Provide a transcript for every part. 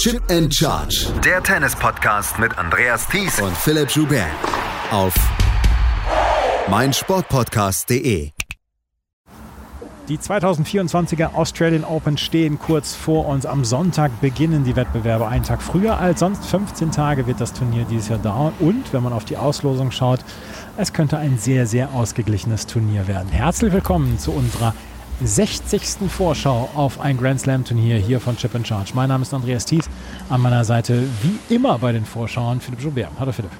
Chip and Charge. Der Tennis-Podcast mit Andreas Thies und Philipp Joubert. Auf meinsportpodcast.de. Die 2024er Australian Open stehen kurz vor uns. Am Sonntag beginnen die Wettbewerbe einen Tag früher als sonst. 15 Tage wird das Turnier dieses Jahr dauern. Und wenn man auf die Auslosung schaut, es könnte ein sehr, sehr ausgeglichenes Turnier werden. Herzlich willkommen zu unserer 60. Vorschau auf ein Grand Slam Turnier hier von Chip Charge. Mein Name ist Andreas Thies. An meiner Seite, wie immer bei den Vorschauen, Philipp Joubert. Hallo Philipp.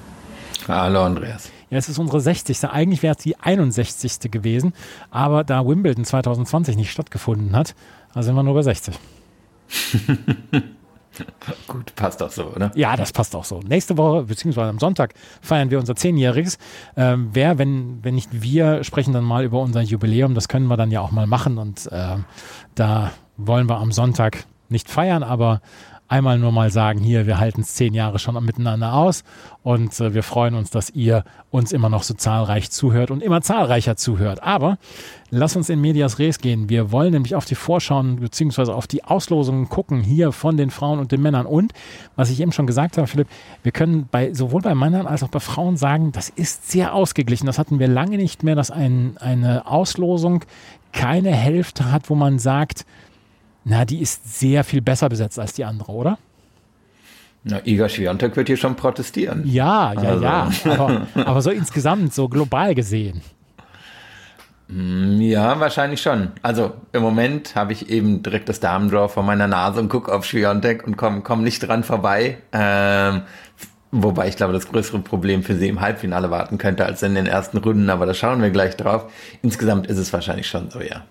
Hallo Andreas. Ja, es ist unsere 60. Eigentlich wäre es die 61. gewesen, aber da Wimbledon 2020 nicht stattgefunden hat, sind wir nur bei 60. Gut, passt auch so, oder? Ja, das passt auch so. Nächste Woche, beziehungsweise am Sonntag, feiern wir unser Zehnjähriges. Ähm, wer, wenn, wenn nicht wir, sprechen dann mal über unser Jubiläum. Das können wir dann ja auch mal machen. Und äh, da wollen wir am Sonntag nicht feiern, aber einmal nur mal sagen, hier, wir halten es zehn Jahre schon miteinander aus und äh, wir freuen uns, dass ihr uns immer noch so zahlreich zuhört und immer zahlreicher zuhört. Aber lass uns in Medias Res gehen. Wir wollen nämlich auf die Vorschauen bzw. auf die Auslosungen gucken, hier von den Frauen und den Männern. Und, was ich eben schon gesagt habe, Philipp, wir können bei, sowohl bei Männern als auch bei Frauen sagen, das ist sehr ausgeglichen. Das hatten wir lange nicht mehr, dass ein, eine Auslosung keine Hälfte hat, wo man sagt, na, die ist sehr viel besser besetzt als die andere, oder? Na, Iga Swiatek wird hier schon protestieren. Ja, ja, also. ja. Aber, aber, so insgesamt, so global gesehen. Mm, ja, wahrscheinlich schon. Also im Moment habe ich eben direkt das Damendraw vor meiner Nase und gucke auf Swiatek und komme komm nicht dran vorbei. Ähm, wobei ich glaube, das größere Problem für sie im Halbfinale warten könnte als in den ersten Runden, aber da schauen wir gleich drauf. Insgesamt ist es wahrscheinlich schon so, ja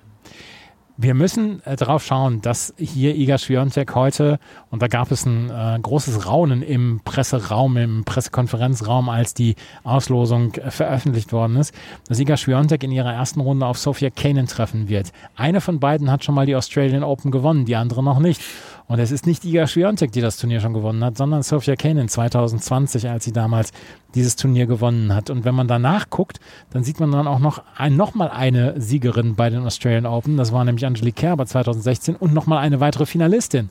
wir müssen äh, darauf schauen, dass hier Iga Swiatek heute, und da gab es ein äh, großes Raunen im Presseraum, im Pressekonferenzraum, als die Auslosung äh, veröffentlicht worden ist, dass Iga Swiatek in ihrer ersten Runde auf Sophia Kanin treffen wird. Eine von beiden hat schon mal die Australian Open gewonnen, die andere noch nicht. Und es ist nicht Iga Swiatek, die das Turnier schon gewonnen hat, sondern Sophia Kanin 2020, als sie damals dieses Turnier gewonnen hat. Und wenn man danach guckt, dann sieht man dann auch noch, ein, noch mal eine Siegerin bei den Australian Open. Das war nämlich Angelique Kerber 2016 und noch mal eine weitere Finalistin,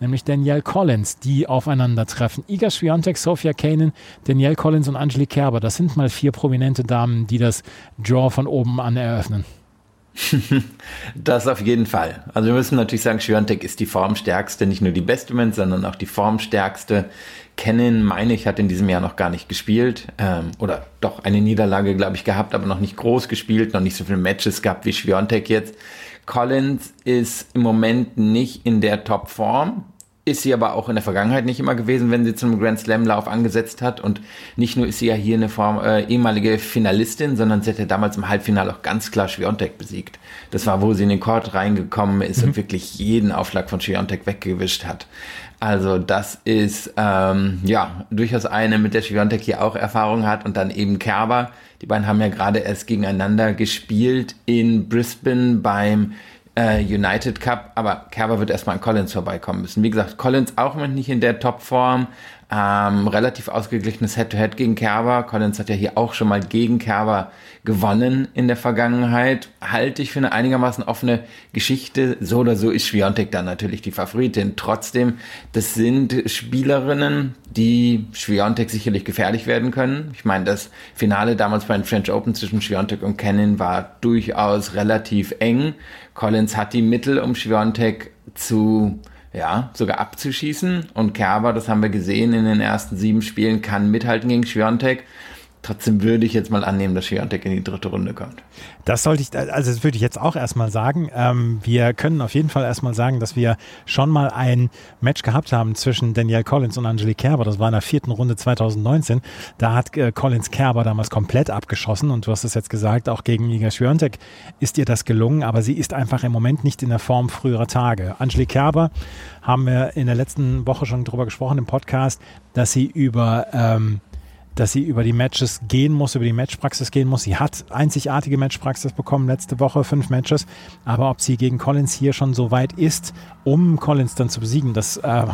nämlich Danielle Collins, die aufeinandertreffen. Iga Swiatek, Sophia Kanin, Danielle Collins und Angelique Kerber. Das sind mal vier prominente Damen, die das Draw von oben an eröffnen. Das auf jeden Fall. Also wir müssen natürlich sagen, Schwiontek ist die formstärkste, nicht nur die beste Mensch, sondern auch die formstärkste. Kennen, meine ich, hat in diesem Jahr noch gar nicht gespielt. Ähm, oder doch eine Niederlage, glaube ich, gehabt, aber noch nicht groß gespielt, noch nicht so viele Matches gehabt wie Schwiontek jetzt. Collins ist im Moment nicht in der Topform ist sie aber auch in der Vergangenheit nicht immer gewesen, wenn sie zum Grand Slam Lauf angesetzt hat. Und nicht nur ist sie ja hier eine Form, äh, ehemalige Finalistin, sondern sie hat ja damals im Halbfinale auch ganz klar Schwiontek besiegt. Das war, wo sie in den Court reingekommen ist mhm. und wirklich jeden Aufschlag von Schwiontek weggewischt hat. Also das ist ähm, ja durchaus eine, mit der Schwiontek hier auch Erfahrung hat und dann eben Kerber. Die beiden haben ja gerade erst gegeneinander gespielt in Brisbane beim United Cup, aber Kerber wird erstmal an Collins vorbeikommen müssen. Wie gesagt, Collins auch noch nicht in der Topform. Ähm, relativ ausgeglichenes Head-to-Head -Head gegen Kerber. Collins hat ja hier auch schon mal gegen Kerber gewonnen in der Vergangenheit. Halte ich für eine einigermaßen offene Geschichte. So oder so ist Schwiontek dann natürlich die Favoritin. Trotzdem, das sind Spielerinnen, die Schwiontek sicherlich gefährlich werden können. Ich meine, das Finale damals bei den French Open zwischen Schwiontek und Cannon war durchaus relativ eng. Collins hat die Mittel, um Schwiontek zu ja, sogar abzuschießen. Und Kerber, das haben wir gesehen in den ersten sieben Spielen, kann mithalten gegen Schwiontek. Trotzdem würde ich jetzt mal annehmen, dass Schwiontek in die dritte Runde kommt. Das sollte ich, also das würde ich jetzt auch erstmal sagen. Ähm, wir können auf jeden Fall erstmal sagen, dass wir schon mal ein Match gehabt haben zwischen Danielle Collins und Angelique Kerber. Das war in der vierten Runde 2019. Da hat äh, Collins Kerber damals komplett abgeschossen und du hast es jetzt gesagt, auch gegen Iga Schwiontek ist ihr das gelungen, aber sie ist einfach im Moment nicht in der Form früherer Tage. Angelique Kerber haben wir in der letzten Woche schon drüber gesprochen im Podcast, dass sie über ähm, dass sie über die Matches gehen muss, über die Matchpraxis gehen muss. Sie hat einzigartige Matchpraxis bekommen letzte Woche, fünf Matches. Aber ob sie gegen Collins hier schon so weit ist, um Collins dann zu besiegen, das äh,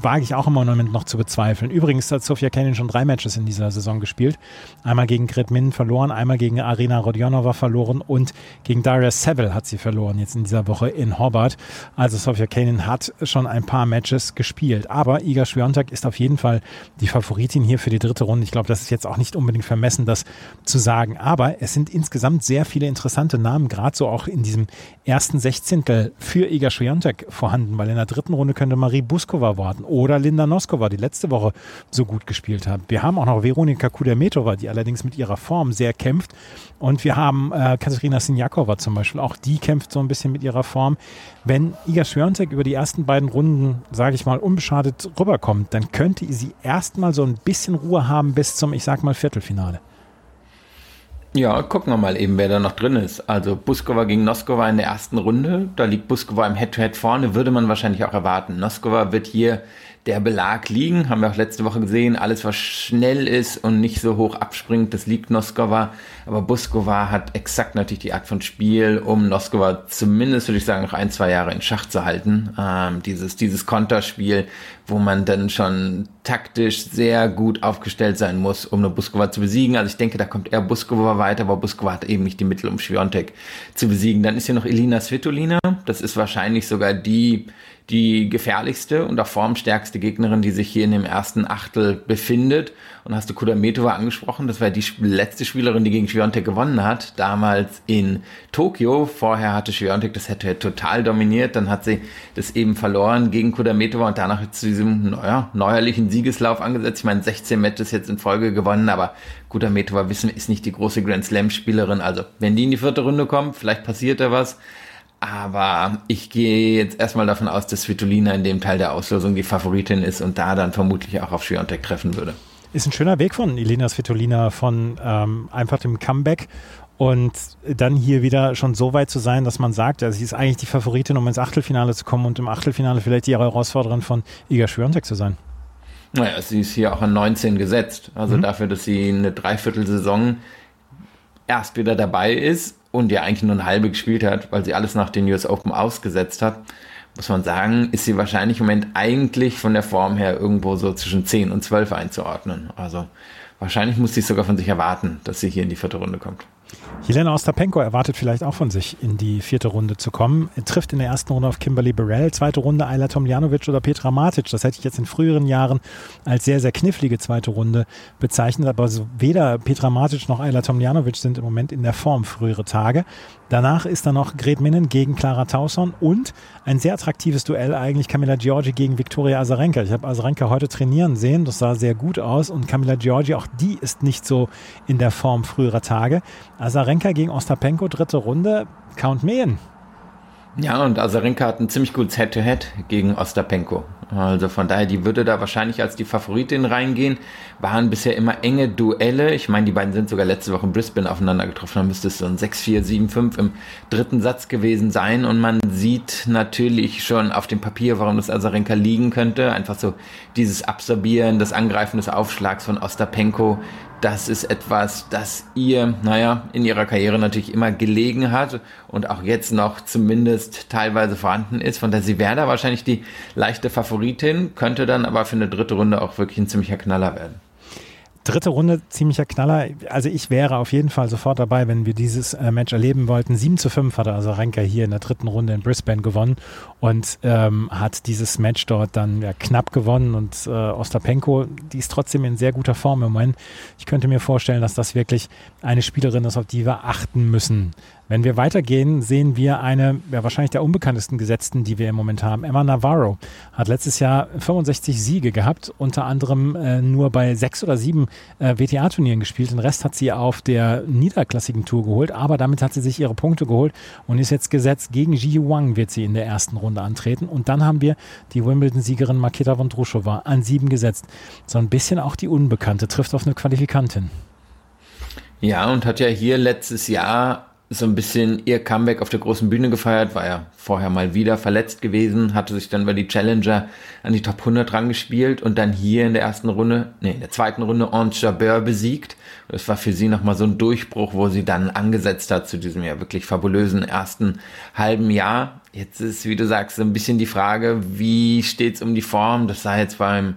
wage ich auch im Moment noch zu bezweifeln. Übrigens hat Sofia Kenin schon drei Matches in dieser Saison gespielt. Einmal gegen Gret Min verloren, einmal gegen Arina Rodionova verloren und gegen Daria Seville hat sie verloren, jetzt in dieser Woche in Hobart. Also Sofia Kenin hat schon ein paar Matches gespielt. Aber Iga Swiatek ist auf jeden Fall die Favoritin hier für die dritte Runde. Ich glaube, das ist jetzt auch nicht unbedingt vermessen, das zu sagen. Aber es sind insgesamt sehr viele interessante Namen, gerade so auch in diesem ersten Sechzehntel für Iga Swiatek vorhanden, weil in der dritten Runde könnte Marie Buskova warten oder Linda Noskova, die letzte Woche so gut gespielt hat. Wir haben auch noch Veronika Kudermetova, die allerdings mit ihrer Form sehr kämpft. Und wir haben äh, Katerina Sinjakova zum Beispiel, auch die kämpft so ein bisschen mit ihrer Form. Wenn Iga Swiatek über die ersten beiden Runden, sage ich mal, unbeschadet rüberkommt, dann könnte sie erstmal so ein bisschen Ruhe haben bis zum, ich sag mal, Viertelfinale. Ja, gucken wir mal eben, wer da noch drin ist. Also Buskova gegen Noskova in der ersten Runde. Da liegt Buskova im Head-to-Head -Head vorne, würde man wahrscheinlich auch erwarten. Noskova wird hier der Belag liegen. Haben wir auch letzte Woche gesehen. Alles, was schnell ist und nicht so hoch abspringt, das liegt Noskova. Aber Buskova hat exakt natürlich die Art von Spiel, um Noskova zumindest, würde ich sagen, noch ein, zwei Jahre in Schach zu halten. Ähm, dieses, dieses Konterspiel, wo man dann schon taktisch sehr gut aufgestellt sein muss, um eine Buskova zu besiegen. Also ich denke, da kommt eher Buskova weiter, aber Buskova hat eben nicht die Mittel, um Schwiontek zu besiegen. Dann ist hier noch Elina Svitolina. Das ist wahrscheinlich sogar die die gefährlichste und auch formstärkste Gegnerin, die sich hier in dem ersten Achtel befindet. Und hast du Kudametova angesprochen, das war die letzte Spielerin, die gegen Schwiontek gewonnen hat, damals in Tokio. Vorher hatte Schwiontek das hätte total dominiert, dann hat sie das eben verloren gegen Kudametova und danach zu diesem naja, neuerlichen Siegeslauf angesetzt. Ich meine, 16 Matches jetzt in Folge gewonnen, aber Kudametova wissen, ist nicht die große Grand Slam Spielerin. Also, wenn die in die vierte Runde kommt, vielleicht passiert da was. Aber ich gehe jetzt erstmal davon aus, dass Svitolina in dem Teil der Auslosung die Favoritin ist und da dann vermutlich auch auf Schwiontek treffen würde. Ist ein schöner Weg von Elena Svitolina von ähm, einfach dem Comeback und dann hier wieder schon so weit zu sein, dass man sagt, ja, sie ist eigentlich die Favoritin, um ins Achtelfinale zu kommen und im Achtelfinale vielleicht die Herausforderin von Iga Schwiontek zu sein. Naja, sie ist hier auch an 19 gesetzt. Also mhm. dafür, dass sie eine Dreiviertelsaison erst wieder dabei ist und ja eigentlich nur eine halbe gespielt hat, weil sie alles nach den US Open ausgesetzt hat, muss man sagen, ist sie wahrscheinlich im Moment eigentlich von der Form her irgendwo so zwischen 10 und 12 einzuordnen. Also wahrscheinlich muss sie sogar von sich erwarten, dass sie hier in die vierte Runde kommt. Jelena Ostapenko erwartet vielleicht auch von sich, in die vierte Runde zu kommen. Er trifft in der ersten Runde auf Kimberly Burrell, zweite Runde Ayla Tomljanovic oder Petra Matic. Das hätte ich jetzt in früheren Jahren als sehr, sehr knifflige zweite Runde bezeichnet. Aber weder Petra Matic noch Ayla Tomljanovic sind im Moment in der Form frühere Tage. Danach ist da noch Gret Minnen gegen Clara Tauson und ein sehr attraktives Duell eigentlich Camilla Giorgi gegen Viktoria Azarenka. Ich habe Azarenka heute trainieren sehen, das sah sehr gut aus und Camilla Giorgi, auch die ist nicht so in der Form früherer Tage. Azarenka gegen Ostapenko, dritte Runde, Count Mehen. Ja, und Azarenka hat ein ziemlich gutes Head-to-Head -Head gegen Ostapenko. Also von daher, die würde da wahrscheinlich als die Favoritin reingehen. Waren bisher immer enge Duelle. Ich meine, die beiden sind sogar letzte Woche in Brisbane aufeinander getroffen. Da müsste es so ein 6-4, 7-5 im dritten Satz gewesen sein. Und man sieht natürlich schon auf dem Papier, warum das Azarenka liegen könnte. Einfach so dieses Absorbieren, das Angreifen des Aufschlags von Ostapenko das ist etwas, das ihr, naja, in ihrer Karriere natürlich immer gelegen hat und auch jetzt noch zumindest teilweise vorhanden ist. Von der sie wäre da wahrscheinlich die leichte Favoritin, könnte dann aber für eine dritte Runde auch wirklich ein ziemlicher Knaller werden. Dritte Runde, ziemlicher Knaller. Also ich wäre auf jeden Fall sofort dabei, wenn wir dieses äh, Match erleben wollten. 7 zu 5 hatte also Renker hier in der dritten Runde in Brisbane gewonnen und ähm, hat dieses Match dort dann ja, knapp gewonnen. Und äh, Ostapenko, die ist trotzdem in sehr guter Form im Moment. Ich könnte mir vorstellen, dass das wirklich eine Spielerin ist, auf die wir achten müssen. Wenn wir weitergehen, sehen wir eine, ja, wahrscheinlich der unbekanntesten Gesetzten, die wir im Moment haben. Emma Navarro hat letztes Jahr 65 Siege gehabt, unter anderem äh, nur bei sechs oder sieben äh, WTA-Turnieren gespielt. Den Rest hat sie auf der niederklassigen Tour geholt, aber damit hat sie sich ihre Punkte geholt und ist jetzt gesetzt. Gegen Ji Wang wird sie in der ersten Runde antreten. Und dann haben wir die Wimbledon-Siegerin Maketa Vondrushova an sieben gesetzt. So ein bisschen auch die Unbekannte, trifft auf eine Qualifikantin. Ja, und hat ja hier letztes Jahr so ein bisschen ihr Comeback auf der großen Bühne gefeiert, war ja vorher mal wieder verletzt gewesen, hatte sich dann über die Challenger an die Top 100 rangespielt und dann hier in der ersten Runde, nee, in der zweiten Runde Ange Jabeur besiegt. Das war für sie nochmal so ein Durchbruch, wo sie dann angesetzt hat zu diesem ja wirklich fabulösen ersten halben Jahr. Jetzt ist, wie du sagst, so ein bisschen die Frage, wie steht's um die Form? Das sah jetzt beim,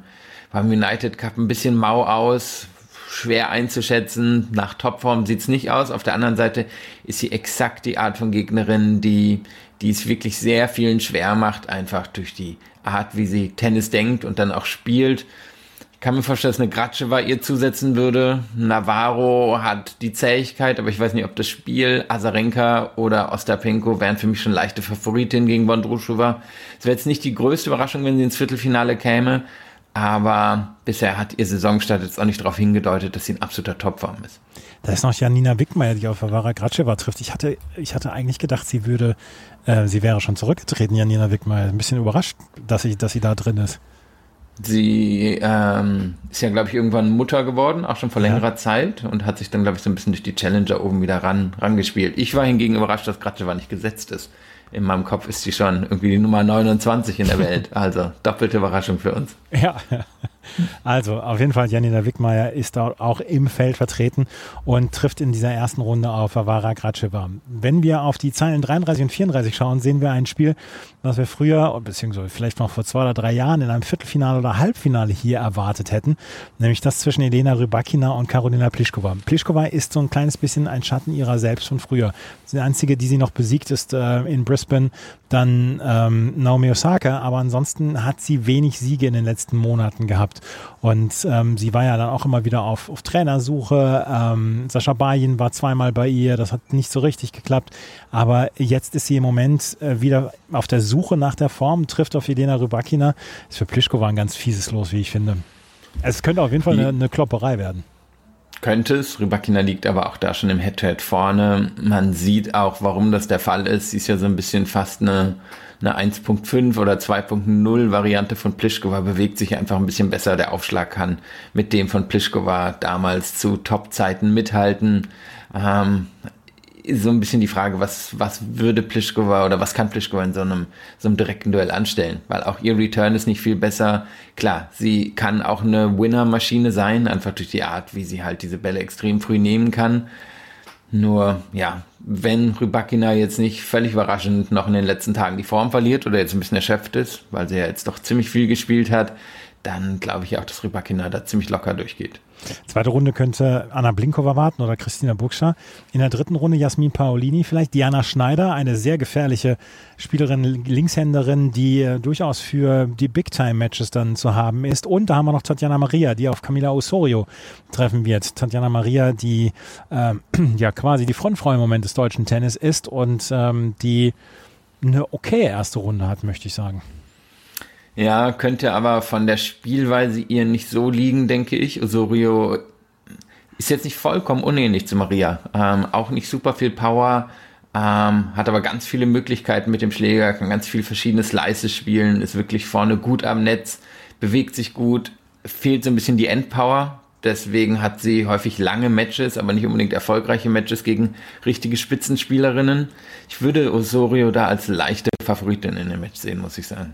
beim United Cup ein bisschen mau aus schwer einzuschätzen. Nach Topform sieht's nicht aus. Auf der anderen Seite ist sie exakt die Art von Gegnerin, die, die es wirklich sehr vielen schwer macht, einfach durch die Art, wie sie Tennis denkt und dann auch spielt. Ich kann mir vorstellen, dass eine Gratscheva ihr zusetzen würde. Navarro hat die Zähigkeit, aber ich weiß nicht, ob das Spiel Azarenka oder Ostapenko wären für mich schon leichte Favoritinnen gegen Bondrushova. Es wäre jetzt nicht die größte Überraschung, wenn sie ins Viertelfinale käme, aber bisher hat ihr Saisonstart jetzt auch nicht darauf hingedeutet, dass sie ein absoluter Topform ist. Da ist noch Janina Wickmeier, die auf Varvara Gratscheva trifft. Ich hatte, ich hatte eigentlich gedacht, sie würde, äh, sie wäre schon zurückgetreten, Janina Wickmeier. Ein bisschen überrascht, dass sie, dass sie da drin ist. Sie ähm, ist ja, glaube ich, irgendwann Mutter geworden, auch schon vor längerer ja. Zeit und hat sich dann, glaube ich, so ein bisschen durch die Challenger oben wieder ran, rangespielt. Ich war hingegen überrascht, dass Gratscheva nicht gesetzt ist in meinem Kopf ist sie schon irgendwie die Nummer 29 in der Welt. Also doppelte Überraschung für uns. Ja, also auf jeden Fall Janina Wickmeier ist dort auch im Feld vertreten und trifft in dieser ersten Runde auf Avara Gratscheva. Wenn wir auf die Zeilen 33 und 34 schauen, sehen wir ein Spiel, was wir früher, beziehungsweise vielleicht noch vor zwei oder drei Jahren in einem Viertelfinale oder Halbfinale hier erwartet hätten, nämlich das zwischen Elena Rybakina und Karolina Pliskova. Pliskova ist so ein kleines bisschen ein Schatten ihrer selbst von früher. Die einzige, die sie noch besiegt, ist äh, in Brisbane dann ähm, Naomi Osaka, aber ansonsten hat sie wenig Siege in den letzten Monaten gehabt. Und ähm, sie war ja dann auch immer wieder auf, auf Trainersuche. Ähm, Sascha Bayin war zweimal bei ihr, das hat nicht so richtig geklappt. Aber jetzt ist sie im Moment äh, wieder auf der Suche nach der Form, trifft auf Jelena Rybakina. Ist für Plischkova ein ganz fieses Los, wie ich finde. Es könnte auf jeden Fall eine, eine Klopperei werden. Könnte es. Rybakina liegt aber auch da schon im Head-to-Head -Head vorne. Man sieht auch, warum das der Fall ist. Sie ist ja so ein bisschen fast eine, eine 1.5 oder 2.0 Variante von Plischkova, bewegt sich einfach ein bisschen besser. Der Aufschlag kann mit dem von Plischkova damals zu Top-Zeiten mithalten. Ähm, so ein bisschen die Frage, was, was würde Pliskova oder was kann Pliskova in so einem, so einem direkten Duell anstellen? Weil auch ihr Return ist nicht viel besser. Klar, sie kann auch eine Winner-Maschine sein, einfach durch die Art, wie sie halt diese Bälle extrem früh nehmen kann. Nur, ja, wenn Rybakina jetzt nicht völlig überraschend noch in den letzten Tagen die Form verliert oder jetzt ein bisschen erschöpft ist, weil sie ja jetzt doch ziemlich viel gespielt hat, dann glaube ich auch, dass Rybakina da ziemlich locker durchgeht. Zweite Runde könnte Anna Blinkova warten oder Christina Bukscha. In der dritten Runde Jasmin Paolini, vielleicht Diana Schneider, eine sehr gefährliche Spielerin, Linkshänderin, die äh, durchaus für die Big-Time-Matches dann zu haben ist. Und da haben wir noch Tatjana Maria, die auf Camila Osorio treffen wird. Tatjana Maria, die äh, ja quasi die Frontfrau im Moment des deutschen Tennis ist und ähm, die eine okay erste Runde hat, möchte ich sagen. Ja, könnte aber von der Spielweise ihr nicht so liegen, denke ich. Osorio ist jetzt nicht vollkommen unähnlich zu Maria. Ähm, auch nicht super viel Power, ähm, hat aber ganz viele Möglichkeiten mit dem Schläger, kann ganz viel verschiedene Slices spielen, ist wirklich vorne gut am Netz, bewegt sich gut, fehlt so ein bisschen die Endpower. Deswegen hat sie häufig lange Matches, aber nicht unbedingt erfolgreiche Matches gegen richtige Spitzenspielerinnen. Ich würde Osorio da als leichte Favoritin in dem Match sehen, muss ich sagen.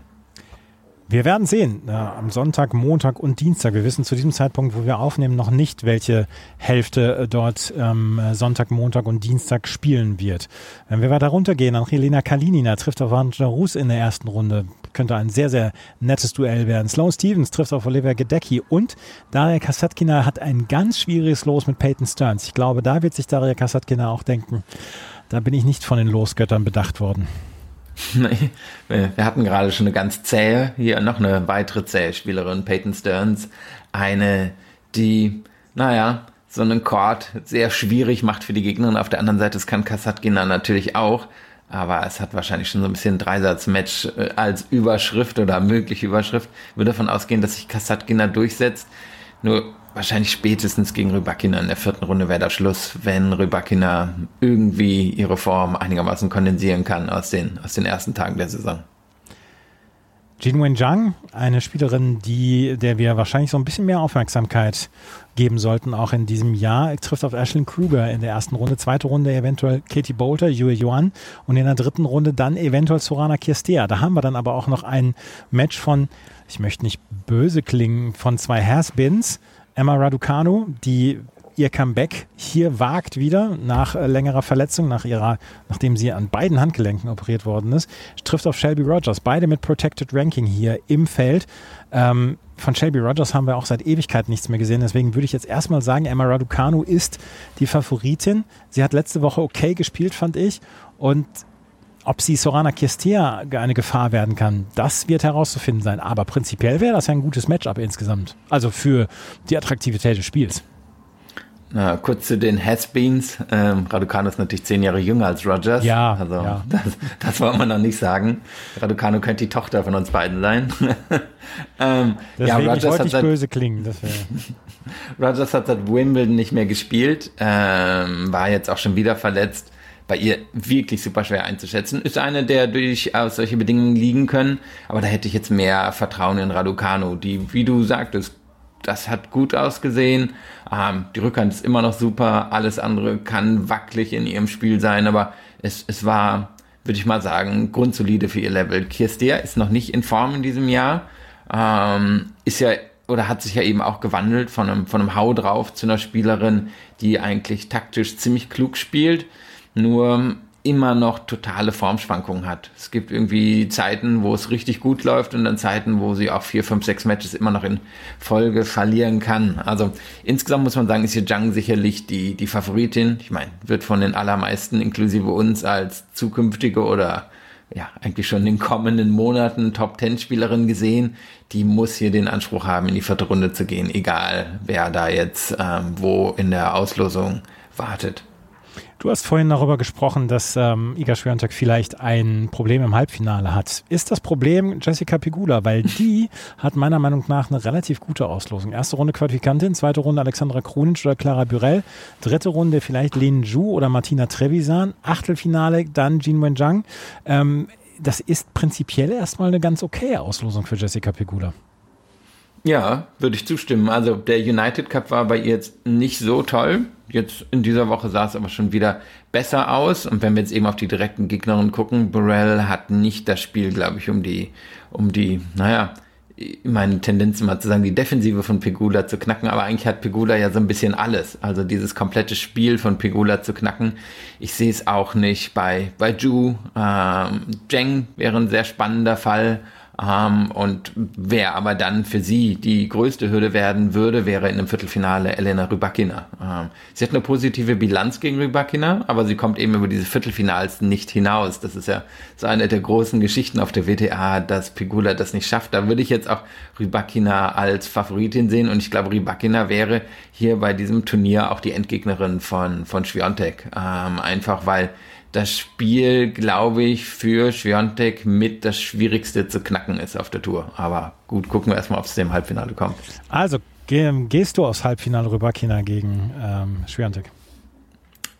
Wir werden sehen äh, am Sonntag, Montag und Dienstag. Wir wissen zu diesem Zeitpunkt, wo wir aufnehmen, noch nicht, welche Hälfte äh, dort ähm, Sonntag, Montag und Dienstag spielen wird. Wenn wir weiter runtergehen, Angelina Kalinina trifft auf Angela Rus in der ersten Runde. Könnte ein sehr, sehr nettes Duell werden. Sloan Stevens trifft auf Olivia Gedecki und Daria Kasatkina hat ein ganz schwieriges Los mit Peyton Stearns. Ich glaube, da wird sich Daria Kasatkina auch denken, da bin ich nicht von den Losgöttern bedacht worden. Nee, wir hatten gerade schon eine ganz zähe, hier noch eine weitere zähe Spielerin, Peyton Stearns. Eine, die, naja, so einen Chord sehr schwierig macht für die Gegnerin. Auf der anderen Seite, das kann Kasatkina natürlich auch. Aber es hat wahrscheinlich schon so ein bisschen Dreisatzmatch äh, als Überschrift oder mögliche Überschrift. Ich würde davon ausgehen, dass sich Kasatkina durchsetzt. Nur wahrscheinlich spätestens gegen Rybakina in der vierten Runde wäre der Schluss, wenn Rybakina irgendwie ihre Form einigermaßen kondensieren kann aus den, aus den ersten Tagen der Saison. Jinwen Zhang, eine Spielerin, die, der wir wahrscheinlich so ein bisschen mehr Aufmerksamkeit geben sollten, auch in diesem Jahr. Trifft auf Ashlyn Kruger in der ersten Runde, zweite Runde eventuell Katie Bolter, Yue Yuan und in der dritten Runde dann eventuell Sorana Kirstea. Da haben wir dann aber auch noch ein Match von, ich möchte nicht böse klingen, von zwei Hairspins. Emma Raducanu, die ihr Comeback hier wagt wieder nach äh, längerer Verletzung, nach ihrer, nachdem sie an beiden Handgelenken operiert worden ist, trifft auf Shelby Rogers. Beide mit Protected Ranking hier im Feld. Ähm, von Shelby Rogers haben wir auch seit Ewigkeit nichts mehr gesehen. Deswegen würde ich jetzt erstmal sagen, Emma Raducanu ist die Favoritin. Sie hat letzte Woche okay gespielt, fand ich. Und ob sie Sorana Kirstea eine Gefahr werden kann, das wird herauszufinden sein. Aber prinzipiell wäre das ja ein gutes Matchup insgesamt. Also für die Attraktivität des Spiels. Na, kurz zu den Has-Beens. Ähm, Raducanu ist natürlich zehn Jahre jünger als Rogers. Ja, also ja. Das, das wollen wir noch nicht sagen. Raducanu könnte die Tochter von uns beiden sein. ähm, ja, Rogers wollte hat seit, böse klingen. Das Rogers hat seit Wimbledon nicht mehr gespielt, ähm, war jetzt auch schon wieder verletzt. Bei ihr wirklich super schwer einzuschätzen. Ist eine, der durchaus solche Bedingungen liegen können, aber da hätte ich jetzt mehr Vertrauen in Raducanu, die, wie du sagtest, das hat gut ausgesehen. Ähm, die Rückhand ist immer noch super. Alles andere kann wackelig in ihrem Spiel sein, aber es, es war, würde ich mal sagen, grundsolide für ihr Level. Kirstea ist noch nicht in Form in diesem Jahr. Ähm, ist ja oder hat sich ja eben auch gewandelt von einem, von einem Hau drauf zu einer Spielerin, die eigentlich taktisch ziemlich klug spielt. Nur immer noch totale Formschwankungen hat. Es gibt irgendwie Zeiten, wo es richtig gut läuft und dann Zeiten, wo sie auch vier, fünf, sechs Matches immer noch in Folge verlieren kann. Also insgesamt muss man sagen, ist hier Zhang sicherlich die, die Favoritin. Ich meine, wird von den allermeisten, inklusive uns, als zukünftige oder ja, eigentlich schon in den kommenden Monaten Top-Ten-Spielerin gesehen. Die muss hier den Anspruch haben, in die vierte Runde zu gehen, egal wer da jetzt ähm, wo in der Auslosung wartet. Du hast vorhin darüber gesprochen, dass ähm, Iga Swiatek vielleicht ein Problem im Halbfinale hat. Ist das Problem Jessica Pegula? Weil die hat meiner Meinung nach eine relativ gute Auslosung. Erste Runde Qualifikantin, zweite Runde Alexandra Krunic oder Clara Burel, dritte Runde vielleicht Lin Zhu oder Martina Trevisan, Achtelfinale dann Jean Wenjiang. Ähm, das ist prinzipiell erstmal eine ganz okay Auslosung für Jessica Pegula. Ja, würde ich zustimmen. Also der United Cup war bei ihr jetzt nicht so toll. Jetzt in dieser Woche sah es aber schon wieder besser aus. Und wenn wir jetzt eben auf die direkten Gegnerinnen gucken, Burrell hat nicht das Spiel, glaube ich, um die, um die, naja, meine Tendenz immer zu sagen, die Defensive von Pegula zu knacken, aber eigentlich hat Pegula ja so ein bisschen alles. Also dieses komplette Spiel von Pegula zu knacken. Ich sehe es auch nicht bei, bei Ju. Ähm, Zheng wäre ein sehr spannender Fall. Ähm, und wer aber dann für sie die größte Hürde werden würde, wäre in einem Viertelfinale Elena Rybakina. Ähm, sie hat eine positive Bilanz gegen Rybakina, aber sie kommt eben über diese Viertelfinals nicht hinaus. Das ist ja so eine der großen Geschichten auf der WTA, dass Pegula das nicht schafft. Da würde ich jetzt auch Rybakina als Favoritin sehen und ich glaube, Rybakina wäre hier bei diesem Turnier auch die Endgegnerin von, von Schwiontek. Ähm, einfach weil das Spiel, glaube ich, für Schwiontek mit das Schwierigste zu knacken ist auf der Tour. Aber gut, gucken wir erstmal, ob es dem Halbfinale kommt. Also, geh, gehst du aufs Halbfinale rüber, China gegen ähm, Schwiontek?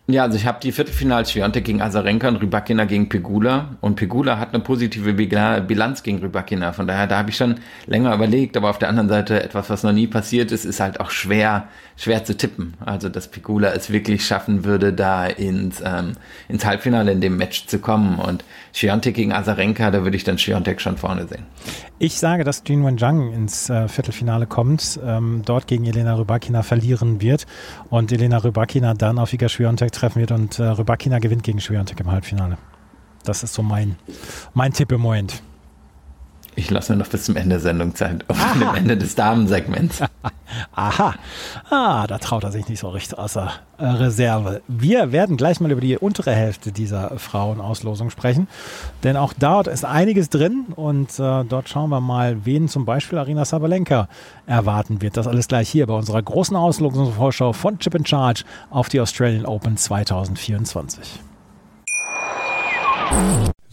Ja, also ich habe die Viertelfinals Schwiontek gegen Azarenka und Rybakina gegen Pegula. Und Pegula hat eine positive Bilanz gegen Rybakina. Von daher, da habe ich schon länger überlegt. Aber auf der anderen Seite, etwas, was noch nie passiert ist, ist halt auch schwer, schwer zu tippen. Also, dass Pegula es wirklich schaffen würde, da ins, ähm, ins Halbfinale in dem Match zu kommen. Und Schwiontek gegen Azarenka, da würde ich dann Schwiontek schon vorne sehen. Ich sage, dass Jin Wenjang ins äh, Viertelfinale kommt, ähm, dort gegen Elena Rybakina verlieren wird und Elena Rybakina dann auf Iga Schwiontek treffen wird und äh, Rybakina gewinnt gegen Schwiontek im Halbfinale. Das ist so mein, mein Tipp im Moment. Ich lasse mir noch bis zum Ende der Sendung Zeit, auf dem Ende des Damensegments. Aha. Ah, da traut er sich nicht so richtig außer äh, Reserve. Wir werden gleich mal über die untere Hälfte dieser Frauenauslosung sprechen, denn auch dort ist einiges drin und äh, dort schauen wir mal, wen zum Beispiel Arina Sabalenka erwarten wird. Das alles gleich hier bei unserer großen Auslosungsvorschau von Chip in Charge auf die Australian Open 2024.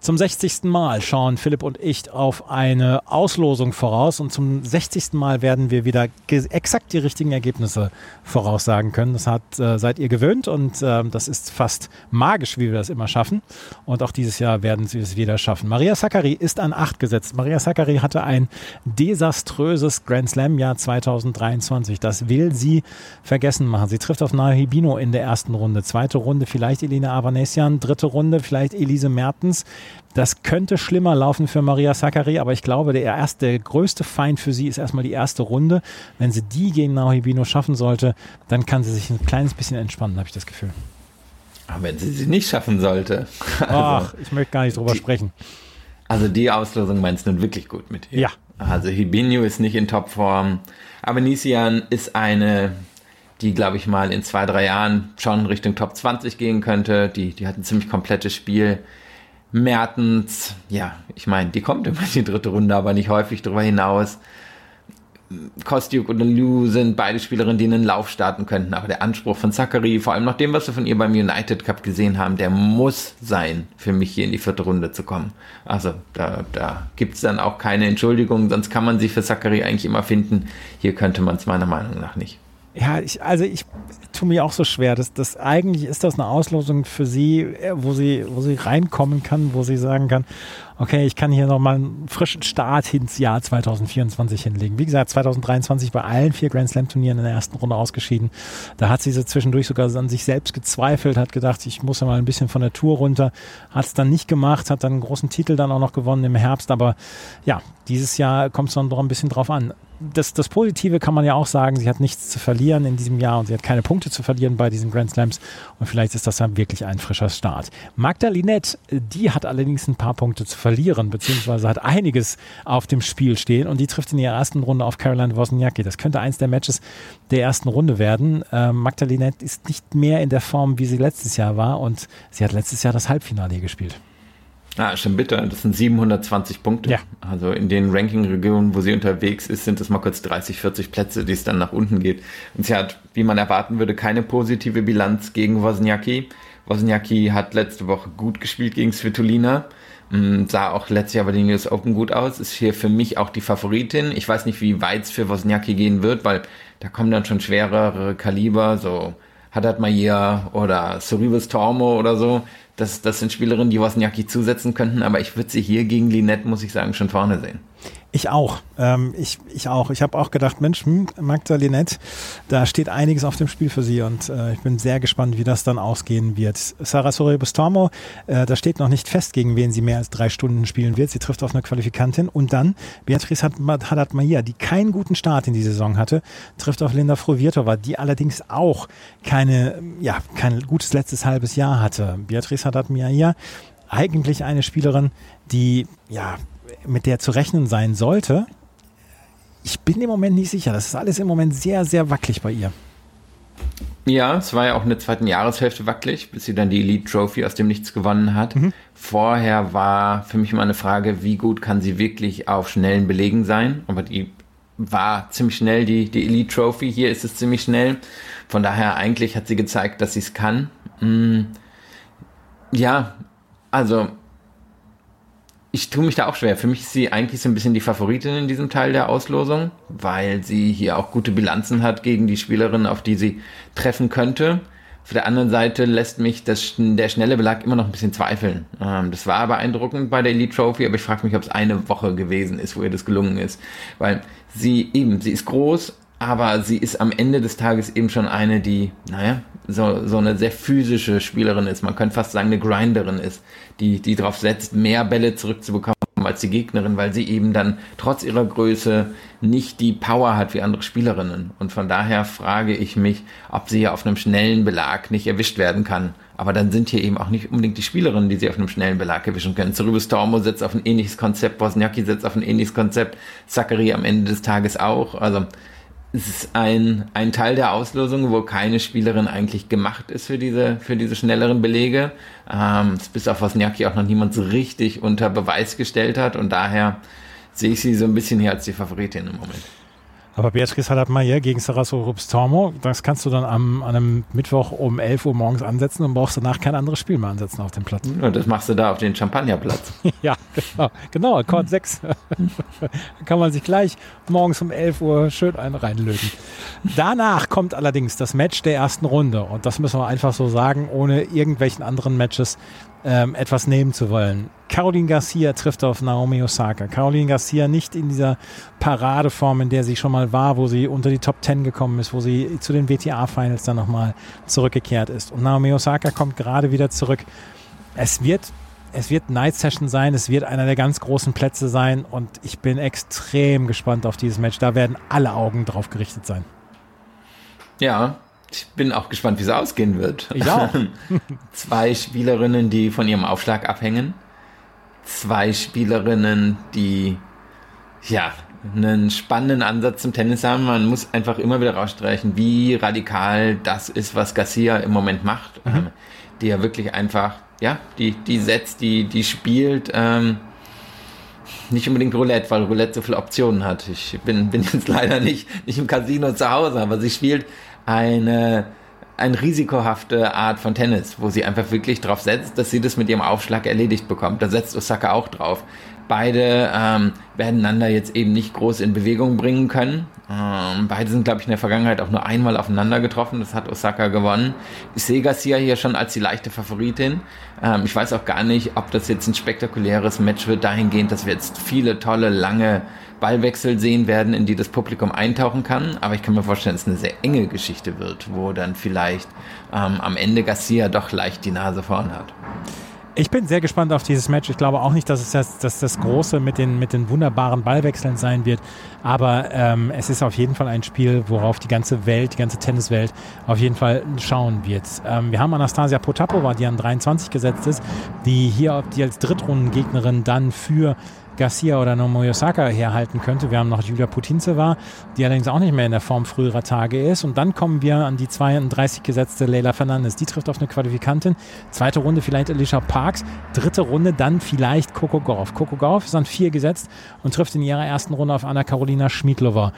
Zum 60. Mal schauen Philipp und ich auf eine Auslosung voraus und zum 60. Mal werden wir wieder exakt die richtigen Ergebnisse voraussagen können. Das hat, äh, seid ihr gewöhnt und äh, das ist fast magisch, wie wir das immer schaffen. Und auch dieses Jahr werden sie es wieder schaffen. Maria Sakkari ist an 8 gesetzt. Maria Sakkari hatte ein desaströses Grand Slam Jahr 2023. Das will sie vergessen machen. Sie trifft auf Nahibino in der ersten Runde. Zweite Runde vielleicht Elina Avanesian. Dritte Runde vielleicht Elise Mertens. Das könnte schlimmer laufen für Maria Sakkari, aber ich glaube, der erste, der größte Feind für sie ist erstmal die erste Runde. Wenn sie die gegen Nauhibino schaffen sollte, dann kann sie sich ein kleines bisschen entspannen, habe ich das Gefühl. Aber wenn sie sie nicht schaffen sollte. Also Ach, ich möchte gar nicht drüber die, sprechen. Also die Auslosung meinst du nun wirklich gut mit ihr? Ja. Also Hibino ist nicht in Topform. Aber Nisian ist eine, die, glaube ich, mal in zwei, drei Jahren schon Richtung Top 20 gehen könnte. Die, die hat ein ziemlich komplettes Spiel. Mertens, ja, ich meine, die kommt immer in die dritte Runde, aber nicht häufig darüber hinaus. Kostiuk und Liu sind beide Spielerinnen, die einen Lauf starten könnten, aber der Anspruch von Zachary, vor allem nach dem, was wir von ihr beim United Cup gesehen haben, der muss sein, für mich hier in die vierte Runde zu kommen. Also da, da gibt es dann auch keine Entschuldigung, sonst kann man sie für Zachary eigentlich immer finden. Hier könnte man es meiner Meinung nach nicht. Ja, ich, also ich tue mir auch so schwer. Das, das, eigentlich ist das eine Auslosung für sie, äh, wo sie, wo sie reinkommen kann, wo sie sagen kann, okay, ich kann hier nochmal einen frischen Start ins Jahr 2024 hinlegen. Wie gesagt, 2023 bei allen vier Grand Slam Turnieren in der ersten Runde ausgeschieden. Da hat sie so zwischendurch sogar an sich selbst gezweifelt, hat gedacht, ich muss ja mal ein bisschen von der Tour runter. Hat es dann nicht gemacht, hat dann einen großen Titel dann auch noch gewonnen im Herbst. Aber ja, dieses Jahr kommt es dann doch ein bisschen drauf an das, das Positive kann man ja auch sagen, sie hat nichts zu verlieren in diesem Jahr und sie hat keine Punkte zu verlieren bei diesen Grand Slams und vielleicht ist das dann wirklich ein frischer Start. Magda Linette, die hat allerdings ein paar Punkte zu verlieren, beziehungsweise hat einiges auf dem Spiel stehen und die trifft in ihrer ersten Runde auf Caroline Wozniacki. Das könnte eins der Matches der ersten Runde werden. Ähm, Magda ist nicht mehr in der Form, wie sie letztes Jahr war und sie hat letztes Jahr das Halbfinale gespielt. Ah, schon bitter. Das sind 720 Punkte. Ja. Also in den Ranking-Regionen, wo sie unterwegs ist, sind es mal kurz 30, 40 Plätze, die es dann nach unten geht. Und sie hat, wie man erwarten würde, keine positive Bilanz gegen Wozniacki. Wozniacki hat letzte Woche gut gespielt gegen Svitolina. Mm, sah auch letztes Jahr bei den US Open gut aus. Ist hier für mich auch die Favoritin. Ich weiß nicht, wie weit es für Wozniacki gehen wird, weil da kommen dann schon schwerere Kaliber, so Haddad Maia oder Soribus Tormo oder so. Das, das sind Spielerinnen, die Wozniacki zusetzen könnten, aber ich würde sie hier gegen Linette, muss ich sagen, schon vorne sehen. Ich auch. Ähm, ich, ich auch. Ich habe auch gedacht, Mensch, hm, Magda Linette, da steht einiges auf dem Spiel für sie und äh, ich bin sehr gespannt, wie das dann ausgehen wird. Sarah Sorrebus-Tormo, äh, da steht noch nicht fest, gegen wen sie mehr als drei Stunden spielen wird. Sie trifft auf eine Qualifikantin und dann Beatrice Haddad Mahia, die keinen guten Start in die Saison hatte, trifft auf Linda Frovirtova, die allerdings auch keine, ja, kein gutes letztes halbes Jahr hatte. Beatrice Haddad Mahia, eigentlich eine Spielerin, die ja mit der zu rechnen sein sollte. Ich bin im Moment nicht sicher. Das ist alles im Moment sehr, sehr wackelig bei ihr. Ja, es war ja auch in der zweiten Jahreshälfte wackelig, bis sie dann die Elite Trophy aus dem Nichts gewonnen hat. Mhm. Vorher war für mich mal eine Frage, wie gut kann sie wirklich auf schnellen Belegen sein? Aber die war ziemlich schnell, die, die Elite Trophy. Hier ist es ziemlich schnell. Von daher eigentlich hat sie gezeigt, dass sie es kann. Hm. Ja, also ich tue mich da auch schwer. Für mich ist sie eigentlich so ein bisschen die Favoritin in diesem Teil der Auslosung, weil sie hier auch gute Bilanzen hat gegen die Spielerinnen, auf die sie treffen könnte. Auf der anderen Seite lässt mich das, der schnelle Belag immer noch ein bisschen zweifeln. Ähm, das war beeindruckend bei der Elite Trophy, aber ich frage mich, ob es eine Woche gewesen ist, wo ihr das gelungen ist. Weil sie eben, sie ist groß, aber sie ist am Ende des Tages eben schon eine, die, naja, so, so eine sehr physische Spielerin ist. Man könnte fast sagen, eine Grinderin ist, die, die darauf setzt, mehr Bälle zurückzubekommen als die Gegnerin, weil sie eben dann trotz ihrer Größe nicht die Power hat wie andere Spielerinnen. Und von daher frage ich mich, ob sie hier auf einem schnellen Belag nicht erwischt werden kann. Aber dann sind hier eben auch nicht unbedingt die Spielerinnen, die sie auf einem schnellen Belag erwischen können. Cerubis Tormo setzt auf ein ähnliches Konzept, Bosniaki setzt auf ein ähnliches Konzept, Zachary am Ende des Tages auch. Also es ist ein, ein Teil der Auslosung, wo keine Spielerin eigentlich gemacht ist für diese, für diese schnelleren Belege. Ähm, bis auf Wozniacki auch noch niemand so richtig unter Beweis gestellt hat und daher sehe ich sie so ein bisschen hier als die Favoritin im Moment. Aber Beatrice Haddad-Mayer gegen Sarasso Rubstormo, das kannst du dann am, an einem Mittwoch um 11 Uhr morgens ansetzen und brauchst danach kein anderes Spiel mehr ansetzen auf dem Platz. Und das machst du da auf den Champagnerplatz. ja, genau. Genau, Akkord 6. kann man sich gleich morgens um 11 Uhr schön einen reinlöten. Danach kommt allerdings das Match der ersten Runde. Und das müssen wir einfach so sagen, ohne irgendwelchen anderen Matches ähm, etwas nehmen zu wollen. Caroline Garcia trifft auf Naomi Osaka. Caroline Garcia nicht in dieser Paradeform, in der sie schon mal war, wo sie unter die Top 10 gekommen ist, wo sie zu den WTA-Finals dann nochmal zurückgekehrt ist. Und Naomi Osaka kommt gerade wieder zurück. Es wird, es wird Night Session sein, es wird einer der ganz großen Plätze sein und ich bin extrem gespannt auf dieses Match. Da werden alle Augen drauf gerichtet sein. Ja, ich bin auch gespannt, wie es ausgehen wird. Ich auch. Zwei Spielerinnen, die von ihrem Aufschlag abhängen. Zwei Spielerinnen, die ja einen spannenden Ansatz zum Tennis haben. Man muss einfach immer wieder rausstreichen, wie radikal das ist, was Garcia im Moment macht. Mhm. Ähm, die ja wirklich einfach, ja, die, die setzt, die, die spielt. Ähm, nicht unbedingt Roulette, weil Roulette so viele Optionen hat. Ich bin, bin jetzt leider nicht, nicht im Casino zu Hause, aber sie spielt eine, eine risikohafte Art von Tennis, wo sie einfach wirklich darauf setzt, dass sie das mit ihrem Aufschlag erledigt bekommt. Da setzt Osaka auch drauf. Beide ähm, werden einander jetzt eben nicht groß in Bewegung bringen können. Ähm, beide sind, glaube ich, in der Vergangenheit auch nur einmal aufeinander getroffen. Das hat Osaka gewonnen. Ich sehe Garcia hier schon als die leichte Favoritin. Ähm, ich weiß auch gar nicht, ob das jetzt ein spektakuläres Match wird, dahingehend, dass wir jetzt viele tolle, lange Ballwechsel sehen werden, in die das Publikum eintauchen kann. Aber ich kann mir vorstellen, dass es eine sehr enge Geschichte wird, wo dann vielleicht ähm, am Ende Garcia doch leicht die Nase vorn hat. Ich bin sehr gespannt auf dieses Match. Ich glaube auch nicht, dass es das, dass das Große mit den, mit den wunderbaren Ballwechseln sein wird. Aber ähm, es ist auf jeden Fall ein Spiel, worauf die ganze Welt, die ganze Tenniswelt auf jeden Fall schauen wird. Ähm, wir haben Anastasia Potapova, die an 23 gesetzt ist, die hier die als Drittrundengegnerin dann für Garcia oder Nomo Osaka herhalten könnte. Wir haben noch Julia Putintseva, die allerdings auch nicht mehr in der Form früherer Tage ist. Und dann kommen wir an die 32 gesetzte Leila Fernandes. Die trifft auf eine Qualifikantin. Zweite Runde vielleicht Alicia Parks. Dritte Runde dann vielleicht Coco Gauff. Coco Gauff ist an vier gesetzt und trifft in ihrer ersten Runde auf Anna-Karolina Schmiedlova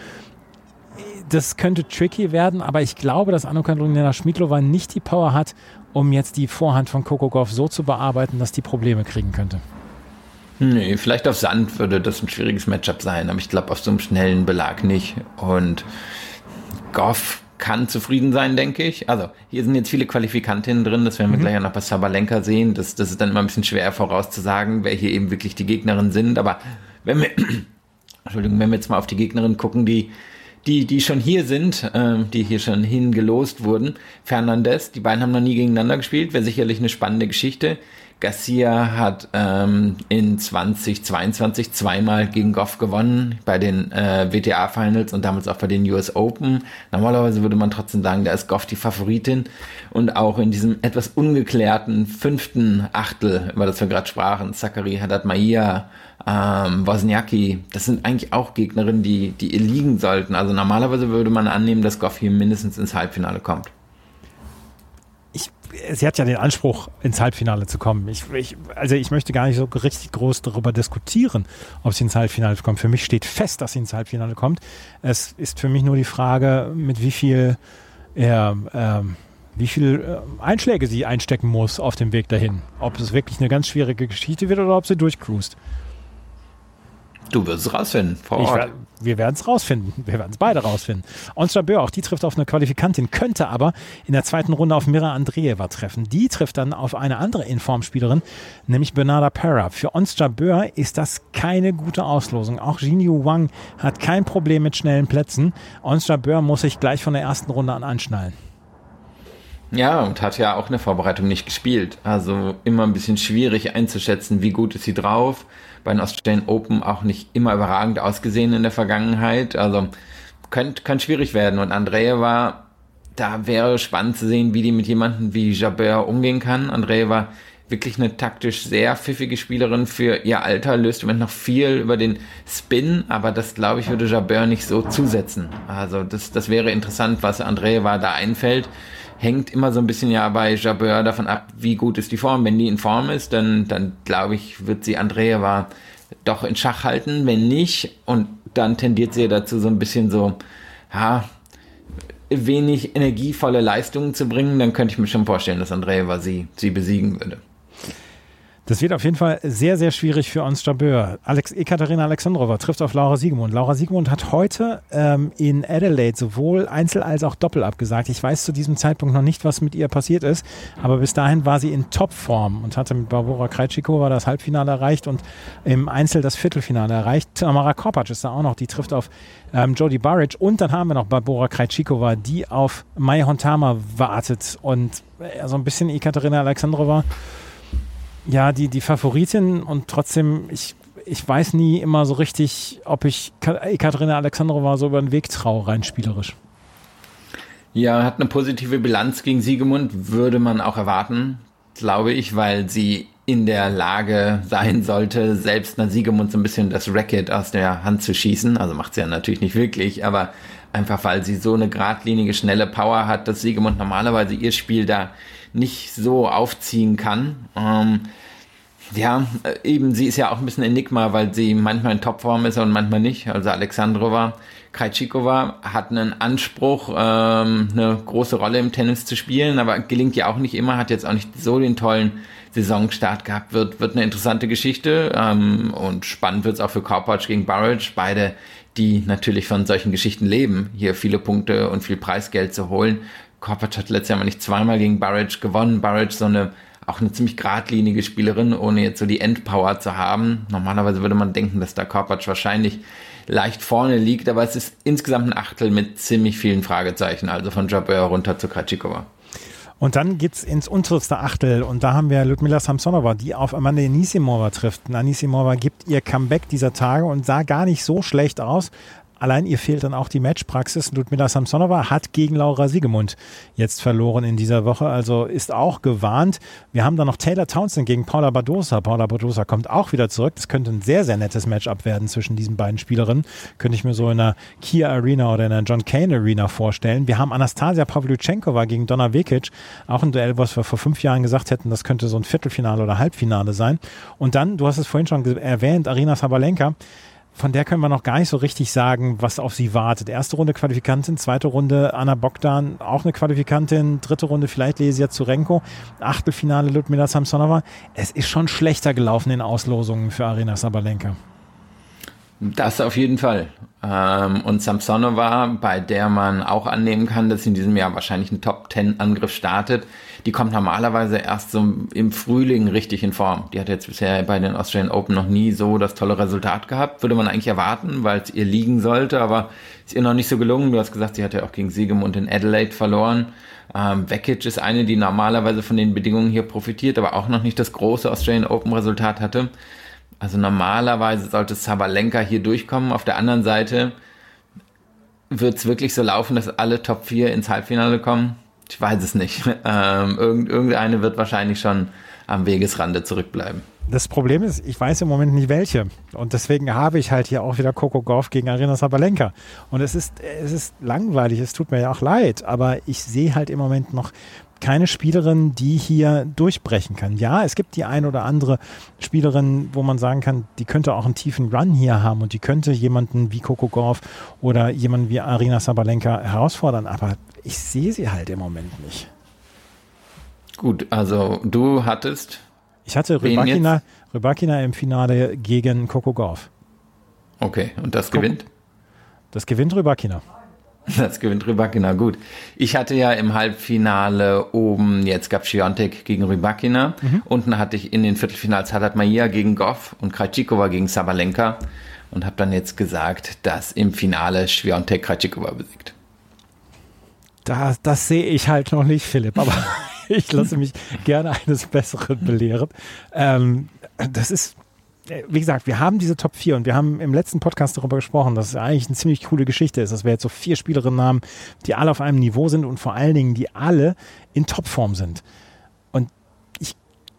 das könnte tricky werden, aber ich glaube, dass Anna-Karolina Schmiedlova nicht die Power hat, um jetzt die Vorhand von Coco Gauff so zu bearbeiten, dass die Probleme kriegen könnte. Nee, vielleicht auf Sand würde das ein schwieriges Matchup sein, aber ich glaube auf so einem schnellen Belag nicht. Und Goff kann zufrieden sein, denke ich. Also hier sind jetzt viele Qualifikantinnen drin, das werden wir mhm. gleich auch noch bei Sabalenka sehen. Das, das ist dann immer ein bisschen schwer vorauszusagen, wer hier eben wirklich die Gegnerinnen sind. Aber wenn wir, Entschuldigung, wenn wir jetzt mal auf die Gegnerinnen gucken, die die, die schon hier sind, äh, die hier schon hingelost wurden. Fernandez, die beiden haben noch nie gegeneinander gespielt, wäre sicherlich eine spannende Geschichte. Garcia hat ähm, in 2022 zweimal gegen Goff gewonnen bei den äh, WTA Finals und damals auch bei den US Open. Normalerweise würde man trotzdem sagen, da ist Goff die Favoritin und auch in diesem etwas ungeklärten fünften Achtel, über das wir gerade sprachen, Zachary Haddad Maia, ähm, Wozniacki, das sind eigentlich auch Gegnerinnen, die, die ihr liegen sollten. Also normalerweise würde man annehmen, dass Goff hier mindestens ins Halbfinale kommt sie hat ja den Anspruch, ins Halbfinale zu kommen. Ich, ich, also ich möchte gar nicht so richtig groß darüber diskutieren, ob sie ins Halbfinale kommt. Für mich steht fest, dass sie ins Halbfinale kommt. Es ist für mich nur die Frage, mit wie viel, äh, äh, wie viel äh, Einschläge sie einstecken muss auf dem Weg dahin. Ob es wirklich eine ganz schwierige Geschichte wird oder ob sie durchcruist. Du wirst es rausfinden vor Ort. Werd, wir werden es rausfinden. Wir werden es beide rausfinden. Ons Böhr, auch die trifft auf eine Qualifikantin, könnte aber in der zweiten Runde auf Mira Andreeva treffen. Die trifft dann auf eine andere Informspielerin, nämlich Bernarda Pera. Für Ons Böhr ist das keine gute Auslosung. Auch Jinyu Wang hat kein Problem mit schnellen Plätzen. Ons Böhr muss sich gleich von der ersten Runde an anschnallen. Ja, und hat ja auch eine Vorbereitung nicht gespielt. Also immer ein bisschen schwierig einzuschätzen, wie gut ist sie drauf bei den Australian Open auch nicht immer überragend ausgesehen in der Vergangenheit. Also könnte könnte schwierig werden. Und Andrea war, da wäre spannend zu sehen, wie die mit jemandem wie Jabeur umgehen kann. Andrea war wirklich eine taktisch sehr pfiffige Spielerin für ihr Alter, löst im Moment noch viel über den Spin, aber das glaube ich würde Jabeur nicht so zusetzen. Also das, das wäre interessant, was Andrea da einfällt hängt immer so ein bisschen ja bei Jabeur davon ab, wie gut ist die Form. Wenn die in Form ist, dann, dann glaube ich, wird sie Andrea war doch in Schach halten. Wenn nicht, und dann tendiert sie dazu, so ein bisschen so, ja, wenig energievolle Leistungen zu bringen, dann könnte ich mir schon vorstellen, dass Andreeva sie, sie besiegen würde. Das wird auf jeden Fall sehr, sehr schwierig für uns Jabeur. Alex, Ekaterina Alexandrova trifft auf Laura Siegemund. Laura Siegemund hat heute ähm, in Adelaide sowohl Einzel als auch Doppel abgesagt. Ich weiß zu diesem Zeitpunkt noch nicht, was mit ihr passiert ist, aber bis dahin war sie in Topform und hatte mit Barbara Krejcikova das Halbfinale erreicht und im Einzel das Viertelfinale erreicht. Tamara Kopacz ist da auch noch, die trifft auf ähm, Jodie Burridge und dann haben wir noch Barbara Krejcikova, die auf Mai Hontama wartet und äh, so ein bisschen Ekaterina Alexandrova ja, die, die Favoritin und trotzdem, ich, ich weiß nie immer so richtig, ob ich Katharina Alexandrova so über den Weg traue, rein spielerisch. Ja, hat eine positive Bilanz gegen Siegemund, würde man auch erwarten, glaube ich, weil sie in der Lage sein sollte, selbst einer Siegemund so ein bisschen das Racket aus der Hand zu schießen. Also macht sie ja natürlich nicht wirklich, aber einfach weil sie so eine geradlinige, schnelle Power hat, dass Siegemund normalerweise ihr Spiel da nicht so aufziehen kann. Ähm, ja, äh, eben, sie ist ja auch ein bisschen Enigma, weil sie manchmal in Topform ist und manchmal nicht. Also Alexandrova Krajcikova hat einen Anspruch, ähm, eine große Rolle im Tennis zu spielen, aber gelingt ja auch nicht immer, hat jetzt auch nicht so den tollen Saisonstart gehabt, wird, wird eine interessante Geschichte ähm, und spannend wird es auch für Korpatsch gegen Burridge, beide, die natürlich von solchen Geschichten leben, hier viele Punkte und viel Preisgeld zu holen. Korpatsch hat letztes Jahr mal nicht zweimal gegen Burridge gewonnen. Burridge so eine auch eine ziemlich geradlinige Spielerin, ohne jetzt so die Endpower zu haben. Normalerweise würde man denken, dass da Korpatsch wahrscheinlich leicht vorne liegt, aber es ist insgesamt ein Achtel mit ziemlich vielen Fragezeichen, also von Jabeur runter zu Kratschikova. Und dann geht es ins unterste Achtel und da haben wir Ludmila Samsonova, die auf Amanda Anisimova trifft. Anisimova gibt ihr Comeback dieser Tage und sah gar nicht so schlecht aus, Allein ihr fehlt dann auch die Matchpraxis. Ludmila Samsonova hat gegen Laura Siegemund jetzt verloren in dieser Woche, also ist auch gewarnt. Wir haben dann noch Taylor Townsend gegen Paula Badosa. Paula Badosa kommt auch wieder zurück. Das könnte ein sehr, sehr nettes Matchup werden zwischen diesen beiden Spielerinnen. Könnte ich mir so in einer Kia Arena oder in einer John Kane Arena vorstellen. Wir haben Anastasia Pavlyuchenkova gegen Donna Vekic. Auch ein Duell, was wir vor fünf Jahren gesagt hätten, das könnte so ein Viertelfinale oder Halbfinale sein. Und dann, du hast es vorhin schon erwähnt, Arina Sabalenka von der können wir noch gar nicht so richtig sagen, was auf sie wartet. Erste Runde Qualifikantin, zweite Runde Anna Bogdan, auch eine Qualifikantin, dritte Runde vielleicht Lesia Zurenko, Achtelfinale Ludmila Samsonova. Es ist schon schlechter gelaufen in Auslosungen für Arena Sabalenka. Das auf jeden Fall. Ähm, und Samsonova, bei der man auch annehmen kann, dass sie in diesem Jahr wahrscheinlich einen Top-10-Angriff startet, die kommt normalerweise erst so im Frühling richtig in Form. Die hat jetzt bisher bei den Australian Open noch nie so das tolle Resultat gehabt. Würde man eigentlich erwarten, weil es ihr liegen sollte, aber ist ihr noch nicht so gelungen. Du hast gesagt, sie hat ja auch gegen Siegemund in Adelaide verloren. Ähm, Vekic ist eine, die normalerweise von den Bedingungen hier profitiert, aber auch noch nicht das große Australian Open Resultat hatte. Also normalerweise sollte Sabalenka hier durchkommen. Auf der anderen Seite wird es wirklich so laufen, dass alle Top 4 ins Halbfinale kommen? Ich weiß es nicht. Ähm, irgendeine wird wahrscheinlich schon am Wegesrande zurückbleiben. Das Problem ist, ich weiß im Moment nicht welche. Und deswegen habe ich halt hier auch wieder Coco Golf gegen Arena Sabalenka. Und es ist, es ist langweilig, es tut mir ja auch leid, aber ich sehe halt im Moment noch keine Spielerin, die hier durchbrechen kann. Ja, es gibt die ein oder andere Spielerin, wo man sagen kann, die könnte auch einen tiefen Run hier haben und die könnte jemanden wie Coco Golf oder jemanden wie Arina Sabalenka herausfordern, aber ich sehe sie halt im Moment nicht. Gut, also du hattest. Ich hatte Rybakina, Rybakina im Finale gegen Coco Golf. Okay, und das Coco, gewinnt? Das gewinnt Rybakina. Das gewinnt Rybakina, gut. Ich hatte ja im Halbfinale oben, jetzt gab Schiontek gegen Rybakina. Mhm. Unten hatte ich in den Viertelfinals Haddad Maia gegen Goff und Krajcikova gegen Sabalenka. Und habe dann jetzt gesagt, dass im Finale Schwiontek Krajcikova besiegt. Das, das sehe ich halt noch nicht, Philipp, aber ich lasse mich gerne eines Besseren belehren. Ähm, das ist wie gesagt, wir haben diese Top 4 und wir haben im letzten Podcast darüber gesprochen, dass es eigentlich eine ziemlich coole Geschichte ist, dass wir jetzt so vier Spielerinnen haben, die alle auf einem Niveau sind und vor allen Dingen, die alle in Topform sind. Und ich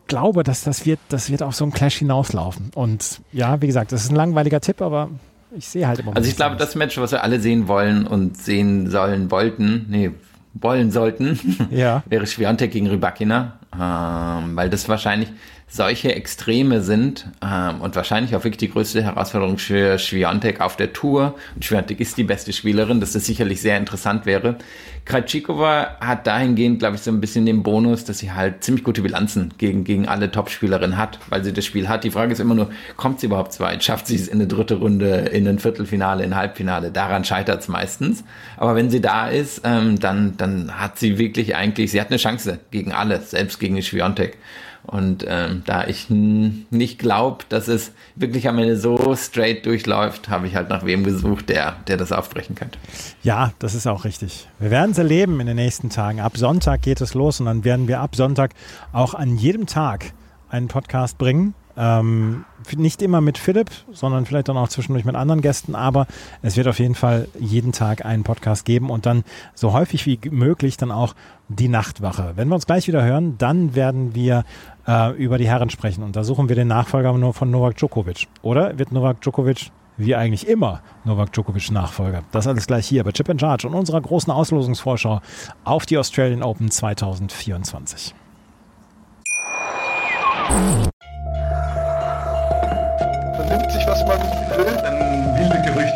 glaube, dass das wird, das wird auf so einen Clash hinauslaufen. Und ja, wie gesagt, das ist ein langweiliger Tipp, aber ich sehe halt immer. Also ich glaube, das Match, was wir alle sehen wollen und sehen sollen, wollten, nee, wollen sollten, ja. wäre Schwiontek gegen Rybakina, ähm, weil das wahrscheinlich solche Extreme sind ähm, und wahrscheinlich auch wirklich die größte Herausforderung für Schwiontek auf der Tour. Und Schwiontek ist die beste Spielerin, dass das sicherlich sehr interessant wäre. Krajcikova hat dahingehend, glaube ich, so ein bisschen den Bonus, dass sie halt ziemlich gute Bilanzen gegen, gegen alle Topspielerinnen hat, weil sie das Spiel hat. Die Frage ist immer nur, kommt sie überhaupt weit? Schafft sie es in eine dritte Runde, in ein Viertelfinale, in ein Halbfinale? Daran scheitert es meistens. Aber wenn sie da ist, ähm, dann, dann hat sie wirklich eigentlich, sie hat eine Chance gegen alle, selbst gegen Schwiontek. Und ähm, da ich nicht glaube, dass es wirklich am Ende so straight durchläuft, habe ich halt nach wem gesucht, der, der das aufbrechen könnte. Ja, das ist auch richtig. Wir werden es erleben in den nächsten Tagen. Ab Sonntag geht es los und dann werden wir ab Sonntag auch an jedem Tag einen Podcast bringen. Ähm, nicht immer mit Philipp, sondern vielleicht dann auch zwischendurch mit anderen Gästen, aber es wird auf jeden Fall jeden Tag einen Podcast geben und dann so häufig wie möglich dann auch die Nachtwache. Wenn wir uns gleich wieder hören, dann werden wir äh, über die Herren sprechen und da suchen wir den Nachfolger nur von Novak Djokovic. Oder wird Novak Djokovic wie eigentlich immer Novak Djokovic Nachfolger. Das alles gleich hier bei Chip and Charge und unserer großen Auslosungsvorschau auf die Australian Open 2024.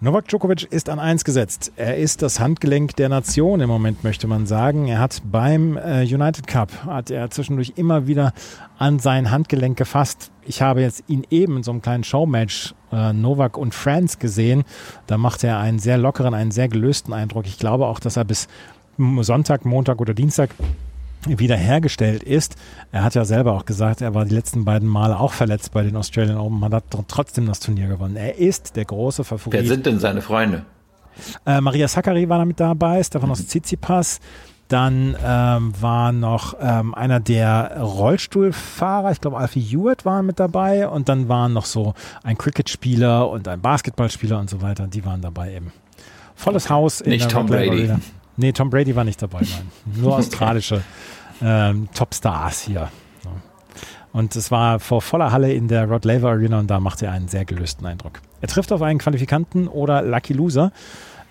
Novak Djokovic ist an eins gesetzt. Er ist das Handgelenk der Nation im Moment, möchte man sagen. Er hat beim äh, United Cup, hat er zwischendurch immer wieder an sein Handgelenk gefasst. Ich habe jetzt ihn eben in so einem kleinen Showmatch äh, Novak und Friends gesehen. Da machte er einen sehr lockeren, einen sehr gelösten Eindruck. Ich glaube auch, dass er bis Sonntag, Montag oder Dienstag wiederhergestellt ist. Er hat ja selber auch gesagt, er war die letzten beiden Male auch verletzt bei den Australian Open, man hat trotzdem das Turnier gewonnen. Er ist der große Favorit. Wer sind denn seine Freunde? Äh, Maria Sakkari war damit dabei, Stefanos Tsitsipas. Dann ähm, war noch ähm, einer der Rollstuhlfahrer, ich glaube Alfie Hewitt war mit dabei und dann waren noch so ein Cricketspieler und ein Basketballspieler und so weiter, die waren dabei eben. Volles Haus. In Nicht Tom Brady. Arena. Nee, Tom Brady war nicht dabei, nein. Nur australische ähm, Topstars hier. Und es war vor voller Halle in der Rod Laver Arena und da machte er einen sehr gelösten Eindruck. Er trifft auf einen Qualifikanten oder Lucky Loser.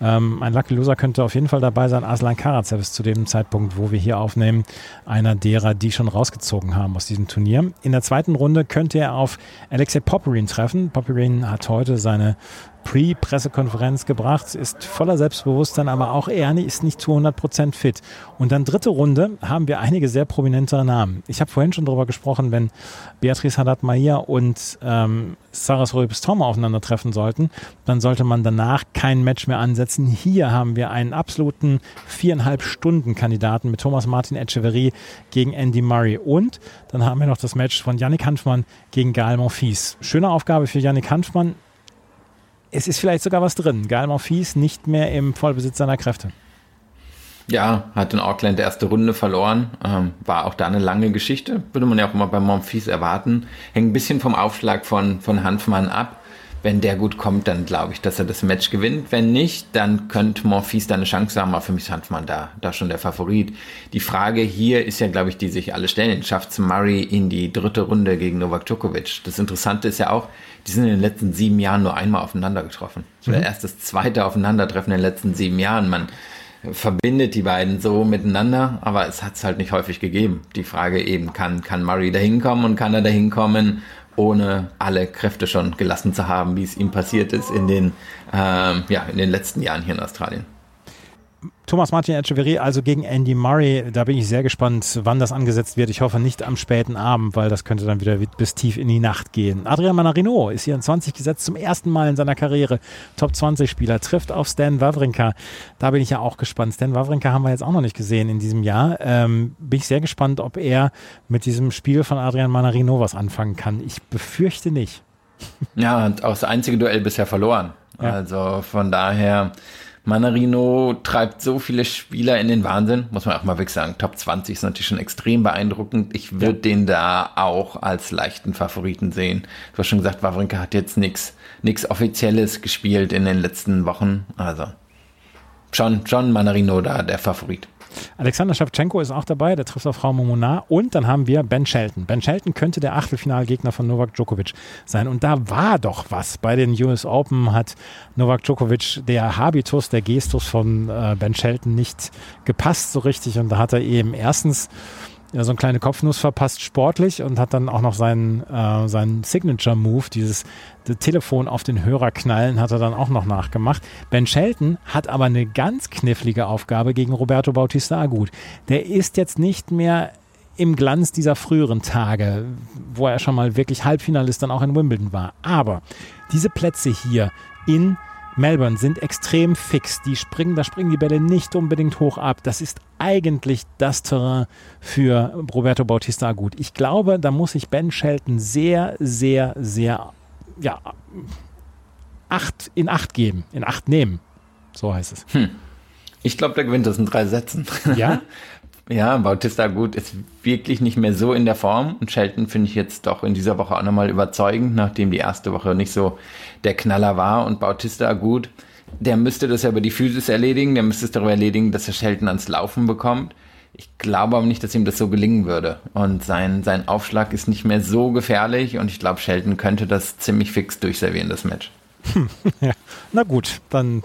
Ähm, ein Lucky Loser könnte auf jeden Fall dabei sein. Aslan Karatsev ist zu dem Zeitpunkt, wo wir hier aufnehmen, einer derer, die schon rausgezogen haben aus diesem Turnier. In der zweiten Runde könnte er auf Alexei Popperin treffen. Popperin hat heute seine Pre-Pressekonferenz gebracht, ist voller Selbstbewusstsein, aber auch er ist nicht zu 100% fit. Und dann dritte Runde haben wir einige sehr prominente Namen. Ich habe vorhin schon darüber gesprochen, wenn Beatrice Haddad-Maia und ähm, Saras Röbes-Tom aufeinandertreffen sollten, dann sollte man danach kein Match mehr ansetzen. Hier haben wir einen absoluten viereinhalb Stunden Kandidaten mit Thomas Martin Echeverry gegen Andy Murray. Und dann haben wir noch das Match von Yannick Hanfmann gegen Gael Monfils. Schöne Aufgabe für Yannick Hanfmann es ist vielleicht sogar was drin. Gael Monfils nicht mehr im Vollbesitz seiner Kräfte. Ja, hat in Auckland erste Runde verloren. Ähm, war auch da eine lange Geschichte. Würde man ja auch immer bei Monfils erwarten. Hängt ein bisschen vom Aufschlag von, von Hanfmann ab. Wenn der gut kommt, dann glaube ich, dass er das Match gewinnt. Wenn nicht, dann könnte Monfils da eine Chance haben. Aber für mich ist Hanfmann da, da schon der Favorit. Die Frage hier ist ja, glaube ich, die sich alle stellen. Schafft Murray in die dritte Runde gegen Novak Djokovic? Das Interessante ist ja auch, die sind in den letzten sieben Jahren nur einmal aufeinander getroffen. Das war mhm. erst das zweite Aufeinandertreffen in den letzten sieben Jahren. Man verbindet die beiden so miteinander, aber es hat es halt nicht häufig gegeben. Die Frage eben, kann, kann Murray da hinkommen und kann er da hinkommen, ohne alle Kräfte schon gelassen zu haben, wie es ihm passiert ist in den, ähm, ja, in den letzten Jahren hier in Australien. Thomas Martin Echeverry also gegen Andy Murray. Da bin ich sehr gespannt, wann das angesetzt wird. Ich hoffe nicht am späten Abend, weil das könnte dann wieder bis tief in die Nacht gehen. Adrian Manarino ist hier in 20 gesetzt, zum ersten Mal in seiner Karriere. Top 20 Spieler, trifft auf Stan Wawrinka. Da bin ich ja auch gespannt. Stan Wawrinka haben wir jetzt auch noch nicht gesehen in diesem Jahr. Ähm, bin ich sehr gespannt, ob er mit diesem Spiel von Adrian Manarino was anfangen kann. Ich befürchte nicht. Ja, und auch das einzige Duell bisher verloren. Ja. Also von daher Manarino treibt so viele Spieler in den Wahnsinn, muss man auch mal wirklich sagen. Top 20 ist natürlich schon extrem beeindruckend. Ich würde ja. den da auch als leichten Favoriten sehen. Du hast schon gesagt, Wawrinka hat jetzt nichts nichts Offizielles gespielt in den letzten Wochen. Also schon, schon Manarino da der Favorit. Alexander Schewtschenko ist auch dabei, der trifft auf Raum Monar. Und dann haben wir Ben Shelton. Ben Shelton könnte der Achtelfinalgegner von Novak Djokovic sein. Und da war doch was. Bei den US Open hat Novak Djokovic der Habitus, der Gestus von äh, Ben Shelton nicht gepasst so richtig. Und da hat er eben erstens ja, so eine kleine Kopfnuss verpasst sportlich und hat dann auch noch seinen, äh, seinen Signature-Move, dieses Telefon auf den Hörer knallen, hat er dann auch noch nachgemacht. Ben Shelton hat aber eine ganz knifflige Aufgabe gegen Roberto Bautista Agut. Der ist jetzt nicht mehr im Glanz dieser früheren Tage, wo er schon mal wirklich Halbfinalist dann auch in Wimbledon war. Aber diese Plätze hier in Melbourne sind extrem fix. Die springen, da springen die Bälle nicht unbedingt hoch ab. Das ist eigentlich das Terrain für Roberto Bautista gut. Ich glaube, da muss sich Ben Shelton sehr, sehr, sehr, ja, acht, in acht geben, in acht nehmen. So heißt es. Hm. Ich glaube, der gewinnt das in drei Sätzen. Ja? Ja, Bautista gut ist wirklich nicht mehr so in der Form und Shelton finde ich jetzt doch in dieser Woche auch nochmal überzeugend, nachdem die erste Woche nicht so der Knaller war und Bautista gut, der müsste das ja über die Physis erledigen, der müsste es darüber erledigen, dass er Shelton ans Laufen bekommt. Ich glaube aber nicht, dass ihm das so gelingen würde. Und sein, sein Aufschlag ist nicht mehr so gefährlich und ich glaube, Shelton könnte das ziemlich fix durchservieren, das Match. ja. Na gut, dann,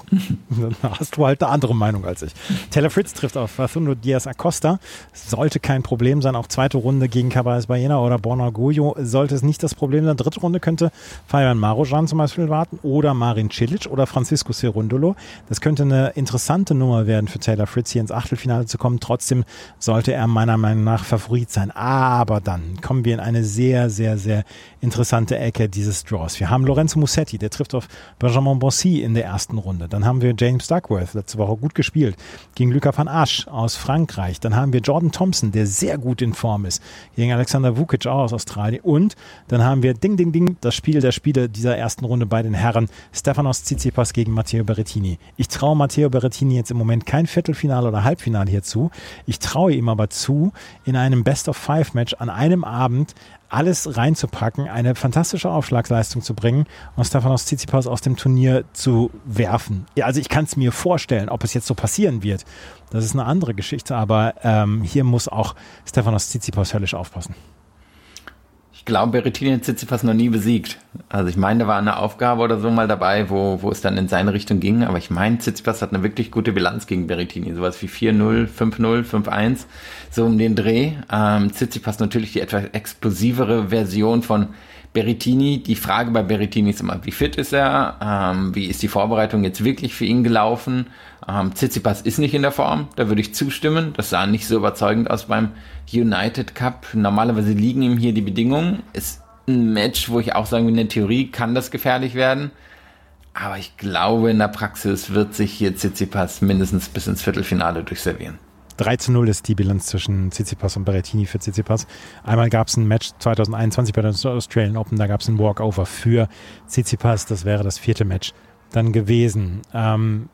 dann, hast du halt eine andere Meinung als ich. Taylor Fritz trifft auf Facundo Diaz Acosta. Sollte kein Problem sein. Auch zweite Runde gegen Caballés Baena oder Borna Goyo sollte es nicht das Problem sein. Dritte Runde könnte Fabian Marojan zum Beispiel warten oder Marin Cilic oder Francisco Cerundolo. Das könnte eine interessante Nummer werden für Taylor Fritz, hier ins Achtelfinale zu kommen. Trotzdem sollte er meiner Meinung nach Favorit sein. Aber dann kommen wir in eine sehr, sehr, sehr interessante Ecke dieses Draws. Wir haben Lorenzo Musetti, der trifft auf Benjamin Bossi in der ersten Runde. Dann haben wir James Duckworth, letzte Woche gut gespielt, gegen Luca van Asch aus Frankreich. Dann haben wir Jordan Thompson, der sehr gut in Form ist, gegen Alexander Vukic auch aus Australien. Und dann haben wir Ding, Ding, Ding, das Spiel der Spiele dieser ersten Runde bei den Herren, Stefanos Tsitsipas gegen Matteo Berrettini. Ich traue Matteo Berrettini jetzt im Moment kein Viertelfinale oder Halbfinale hierzu. Ich traue ihm aber zu, in einem Best-of-Five-Match an einem Abend alles reinzupacken, eine fantastische Aufschlagsleistung zu bringen und Stefanos Tsitsipas aus dem Turnier zu werfen. Ja, also ich kann es mir vorstellen, ob es jetzt so passieren wird. Das ist eine andere Geschichte, aber ähm, hier muss auch Stefanos Tsitsipas höllisch aufpassen. Ich glaube, Berrettini hat Tsitsipas noch nie besiegt. Also ich meine, da war eine Aufgabe oder so mal dabei, wo, wo es dann in seine Richtung ging. Aber ich meine, Tsitsipas hat eine wirklich gute Bilanz gegen Berrettini. Sowas wie 4-0, 5-0, 5-1, so um den Dreh. Ähm, Tsitsipas natürlich die etwas explosivere Version von Berrettini, die Frage bei Berrettini ist immer, wie fit ist er? Ähm, wie ist die Vorbereitung jetzt wirklich für ihn gelaufen? Ähm, Tsitsipas ist nicht in der Form, da würde ich zustimmen. Das sah nicht so überzeugend aus beim United Cup. Normalerweise liegen ihm hier die Bedingungen. Ist ein Match, wo ich auch sagen will, in der Theorie kann das gefährlich werden. Aber ich glaube, in der Praxis wird sich hier Tsitsipas mindestens bis ins Viertelfinale durchservieren. 3 zu 0 ist die Bilanz zwischen Tsitsipas und Berrettini für Tsitsipas. Einmal gab es ein Match 2021 bei der Australian Open, da gab es ein Walkover für Tsitsipas. Das wäre das vierte Match dann gewesen. Ähm,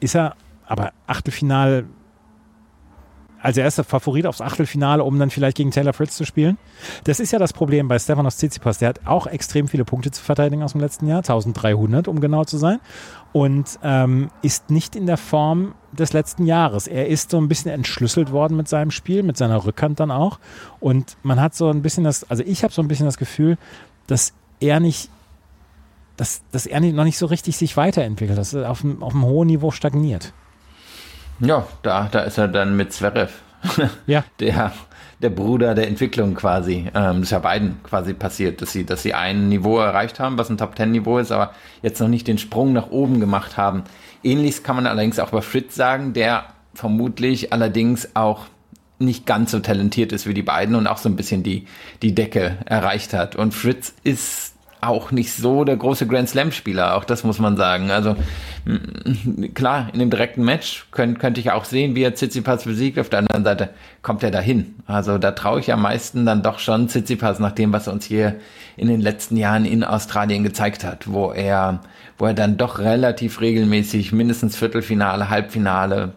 ist er aber Achtelfinal als erster Favorit aufs Achtelfinale, um dann vielleicht gegen Taylor Fritz zu spielen. Das ist ja das Problem bei Stefanos Tsitsipas. Der hat auch extrem viele Punkte zu verteidigen aus dem letzten Jahr, 1300, um genau zu sein, und ähm, ist nicht in der Form des letzten Jahres. Er ist so ein bisschen entschlüsselt worden mit seinem Spiel, mit seiner Rückhand dann auch. Und man hat so ein bisschen das, also ich habe so ein bisschen das Gefühl, dass er nicht dass, dass er noch nicht so richtig sich weiterentwickelt, dass er auf einem, auf einem hohen Niveau stagniert. Ja, da, da ist er dann mit Zverev. ja. Der, der Bruder der Entwicklung quasi. Ähm, das ist ja beiden quasi passiert, dass sie, dass sie ein Niveau erreicht haben, was ein Top-Ten-Niveau ist, aber jetzt noch nicht den Sprung nach oben gemacht haben. Ähnliches kann man allerdings auch bei Fritz sagen, der vermutlich allerdings auch nicht ganz so talentiert ist wie die beiden und auch so ein bisschen die, die Decke erreicht hat. Und Fritz ist auch nicht so der große Grand Slam-Spieler, auch das muss man sagen. Also klar, in dem direkten Match könnt, könnte ich auch sehen, wie er Tsitsipas besiegt. Auf der anderen Seite kommt er dahin. Also da traue ich am meisten dann doch schon Tsitsipas nach dem, was er uns hier in den letzten Jahren in Australien gezeigt hat, wo er, wo er dann doch relativ regelmäßig mindestens Viertelfinale, Halbfinale,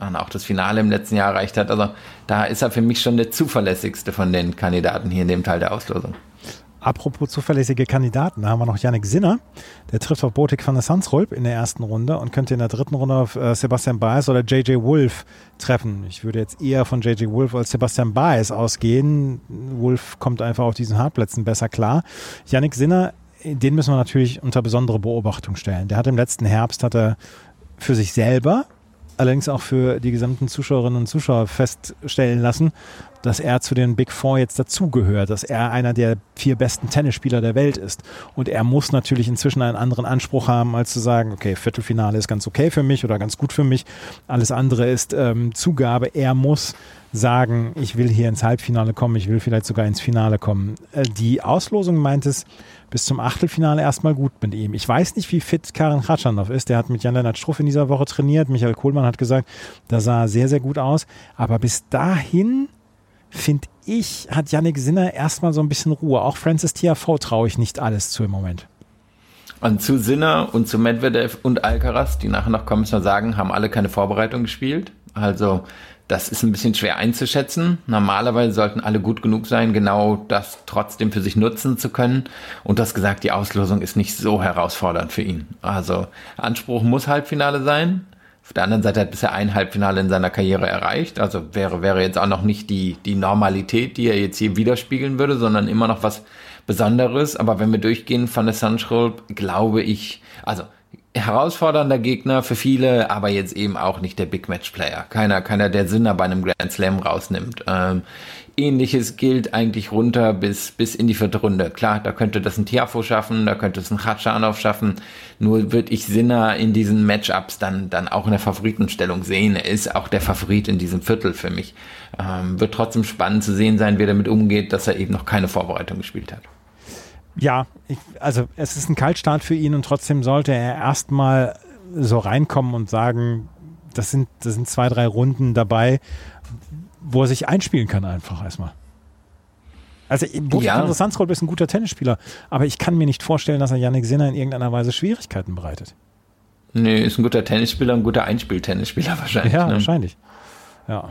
und auch das Finale im letzten Jahr erreicht hat. Also da ist er für mich schon der zuverlässigste von den Kandidaten hier in dem Teil der Auslosung. Apropos zuverlässige Kandidaten, da haben wir noch Yannick Sinner. Der trifft auf Botik van der Sansrolp in der ersten Runde und könnte in der dritten Runde auf äh, Sebastian Baez oder JJ Wolf treffen. Ich würde jetzt eher von JJ Wolf als Sebastian Baez ausgehen. Wolf kommt einfach auf diesen Hartplätzen besser klar. Yannick Sinner, den müssen wir natürlich unter besondere Beobachtung stellen. Der hat im letzten Herbst hat er für sich selber allerdings auch für die gesamten Zuschauerinnen und Zuschauer feststellen lassen, dass er zu den Big Four jetzt dazugehört, dass er einer der vier besten Tennisspieler der Welt ist. Und er muss natürlich inzwischen einen anderen Anspruch haben, als zu sagen, okay, Viertelfinale ist ganz okay für mich oder ganz gut für mich. Alles andere ist ähm, Zugabe. Er muss sagen, ich will hier ins Halbfinale kommen, ich will vielleicht sogar ins Finale kommen. Äh, die Auslosung meint es, bis zum Achtelfinale erstmal gut mit ihm. Ich weiß nicht, wie fit Karin Khatschanov ist. Der hat mit Jan-Lennart Struff in dieser Woche trainiert. Michael Kohlmann hat gesagt, da sah er sehr, sehr gut aus. Aber bis dahin, finde ich, hat Yannick Sinner erstmal so ein bisschen Ruhe. Auch Francis Tiafoe traue ich nicht alles zu im Moment. Und zu Sinner und zu Medvedev und Alcaraz, die nachher noch kommen, müssen wir sagen, haben alle keine Vorbereitung gespielt. Also das ist ein bisschen schwer einzuschätzen. Normalerweise sollten alle gut genug sein, genau das trotzdem für sich nutzen zu können. Und das gesagt, die Auslosung ist nicht so herausfordernd für ihn. Also Anspruch muss Halbfinale sein. Auf der anderen Seite hat bisher ein Halbfinale in seiner Karriere erreicht. Also wäre, wäre jetzt auch noch nicht die, die Normalität, die er jetzt hier widerspiegeln würde, sondern immer noch was Besonderes. Aber wenn wir durchgehen von der Sunschrolp, glaube ich, also herausfordernder Gegner für viele, aber jetzt eben auch nicht der Big Match Player. Keiner, keiner, der Sinner bei einem Grand Slam rausnimmt. Ähm, Ähnliches gilt eigentlich runter bis, bis in die vierte Runde. Klar, da könnte das ein Tiafo schaffen, da könnte es ein Khatschanov schaffen. Nur würde ich Sinner in diesen Matchups dann, dann auch in der Favoritenstellung sehen. Er ist auch der Favorit in diesem Viertel für mich. Ähm, wird trotzdem spannend zu sehen sein, wie er damit umgeht, dass er eben noch keine Vorbereitung gespielt hat. Ja, ich, also es ist ein Kaltstart für ihn und trotzdem sollte er erstmal so reinkommen und sagen, das sind, das sind zwei, drei Runden dabei, wo er sich einspielen kann einfach erstmal. Also Boris ja. Sandsrold ist ein guter Tennisspieler, aber ich kann mir nicht vorstellen, dass er Yannick Sinner in irgendeiner Weise Schwierigkeiten bereitet. Nee, ist ein guter Tennisspieler, ein guter Einspieltennisspieler wahrscheinlich. Ja, ne? wahrscheinlich. Ja.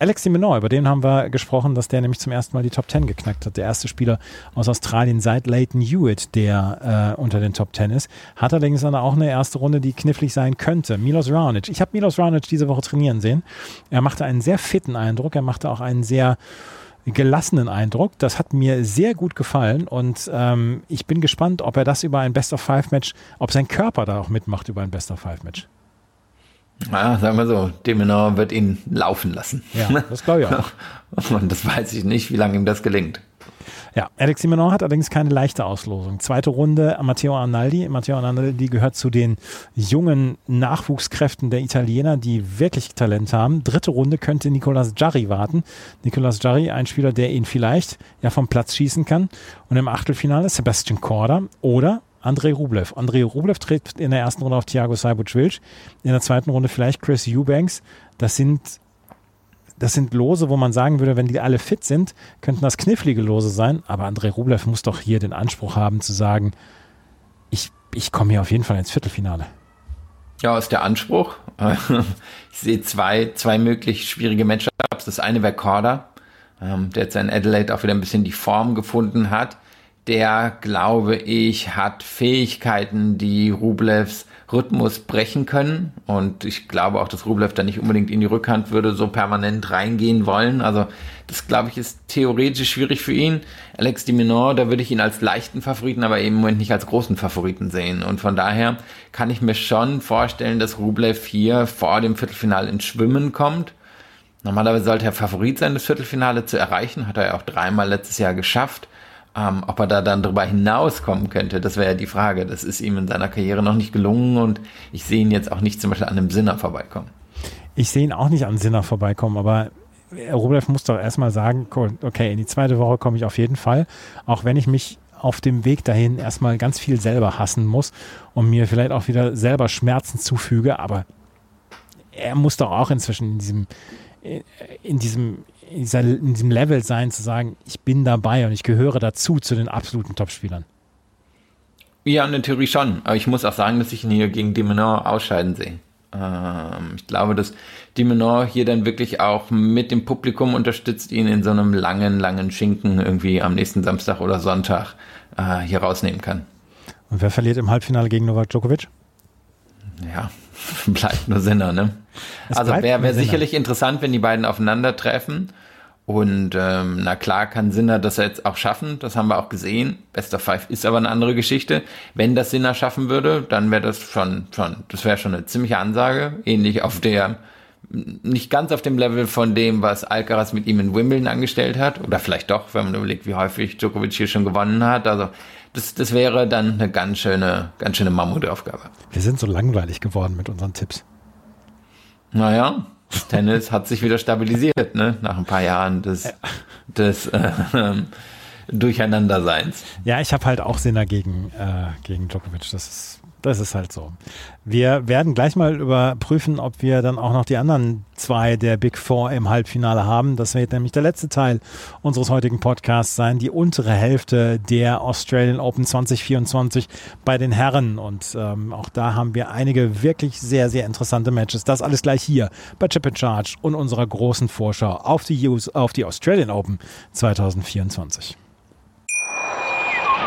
Alex de Minaur, über den haben wir gesprochen, dass der nämlich zum ersten Mal die Top 10 geknackt hat. Der erste Spieler aus Australien seit Leighton Hewitt, der äh, unter den Top 10 ist. Hat allerdings dann auch eine erste Runde, die knifflig sein könnte. Milos Raonic. Ich habe Milos Raonic diese Woche trainieren sehen. Er machte einen sehr fitten Eindruck. Er machte auch einen sehr gelassenen Eindruck. Das hat mir sehr gut gefallen und ähm, ich bin gespannt, ob er das über ein Best of Five Match, ob sein Körper da auch mitmacht über ein Best of Five Match. Ja, sagen wir so, Demenor wird ihn laufen lassen. Ja, das glaube ich auch. Und das weiß ich nicht, wie lange ihm das gelingt. Ja, Alex Simenon hat allerdings keine leichte Auslosung. Zweite Runde Matteo Arnaldi. Matteo Arnaldi gehört zu den jungen Nachwuchskräften der Italiener, die wirklich Talent haben. Dritte Runde könnte Nicolas Jarry warten. Nicolas Jarry, ein Spieler, der ihn vielleicht ja vom Platz schießen kann. Und im Achtelfinale Sebastian Korda oder Andrei Rublev. Andrei Rublev tritt in der ersten Runde auf Thiago Seibuc-Wilch, in der zweiten Runde vielleicht Chris Eubanks. Das sind, das sind Lose, wo man sagen würde, wenn die alle fit sind, könnten das knifflige Lose sein. Aber Andrei Rublev muss doch hier den Anspruch haben zu sagen, ich, ich komme hier auf jeden Fall ins Viertelfinale. Ja, ist der Anspruch. Ich sehe zwei, zwei möglich schwierige Matchups. Das eine wäre Korda, ähm, der jetzt in Adelaide auch wieder ein bisschen die Form gefunden hat der, glaube ich, hat Fähigkeiten, die Rublevs Rhythmus brechen können. Und ich glaube auch, dass Rublev da nicht unbedingt in die Rückhand würde so permanent reingehen wollen. Also das, glaube ich, ist theoretisch schwierig für ihn. Alex Di Minor, da würde ich ihn als leichten Favoriten, aber eben im Moment nicht als großen Favoriten sehen. Und von daher kann ich mir schon vorstellen, dass Rublev hier vor dem Viertelfinale ins Schwimmen kommt. Normalerweise sollte er Favorit sein, das Viertelfinale zu erreichen. Hat er ja auch dreimal letztes Jahr geschafft. Ähm, ob er da dann darüber hinauskommen könnte, das wäre ja die Frage. Das ist ihm in seiner Karriere noch nicht gelungen und ich sehe ihn jetzt auch nicht zum Beispiel an einem Sinner vorbeikommen. Ich sehe ihn auch nicht an Sinner vorbeikommen, aber Rublev muss doch erstmal sagen, okay, in die zweite Woche komme ich auf jeden Fall, auch wenn ich mich auf dem Weg dahin erstmal ganz viel selber hassen muss und mir vielleicht auch wieder selber Schmerzen zufüge, aber er muss doch auch inzwischen in diesem, in diesem, in, dieser, in diesem Level sein, zu sagen, ich bin dabei und ich gehöre dazu zu den absoluten Topspielern. Ja, in der Theorie schon. Aber ich muss auch sagen, dass ich ihn hier gegen Dimenor ausscheiden sehe. Ähm, ich glaube, dass Dimenor hier dann wirklich auch mit dem Publikum unterstützt, ihn in so einem langen, langen Schinken irgendwie am nächsten Samstag oder Sonntag äh, hier rausnehmen kann. Und wer verliert im Halbfinale gegen Novak Djokovic? Ja, bleibt nur Sinner, ne? Es also wäre wär sicherlich interessant, wenn die beiden aufeinandertreffen. Und ähm, na klar kann Sinner das jetzt auch schaffen, das haben wir auch gesehen. Best of Five ist aber eine andere Geschichte. Wenn das Sinner schaffen würde, dann wäre das schon, schon, das wäre schon eine ziemliche Ansage. Ähnlich auf der, nicht ganz auf dem Level von dem, was Alcaraz mit ihm in Wimbledon angestellt hat. Oder vielleicht doch, wenn man überlegt, wie häufig Djokovic hier schon gewonnen hat. Also das, das wäre dann eine ganz schöne, ganz schöne Mammutaufgabe. Wir sind so langweilig geworden mit unseren Tipps. Naja, Tennis hat sich wieder stabilisiert, ne? Nach ein paar Jahren des, des äh, Durcheinanderseins. Ja, ich habe halt auch Sinner gegen, äh, gegen Djokovic. Das ist, das ist halt so. Wir werden gleich mal überprüfen, ob wir dann auch noch die anderen zwei der Big Four im Halbfinale haben. Das wird nämlich der letzte Teil unseres heutigen Podcasts sein. Die untere Hälfte der Australian Open 2024 bei den Herren. Und ähm, auch da haben wir einige wirklich sehr, sehr interessante Matches. Das alles gleich hier bei Chip and Charge und unserer großen Vorschau auf die, US, auf die Australian Open 2024.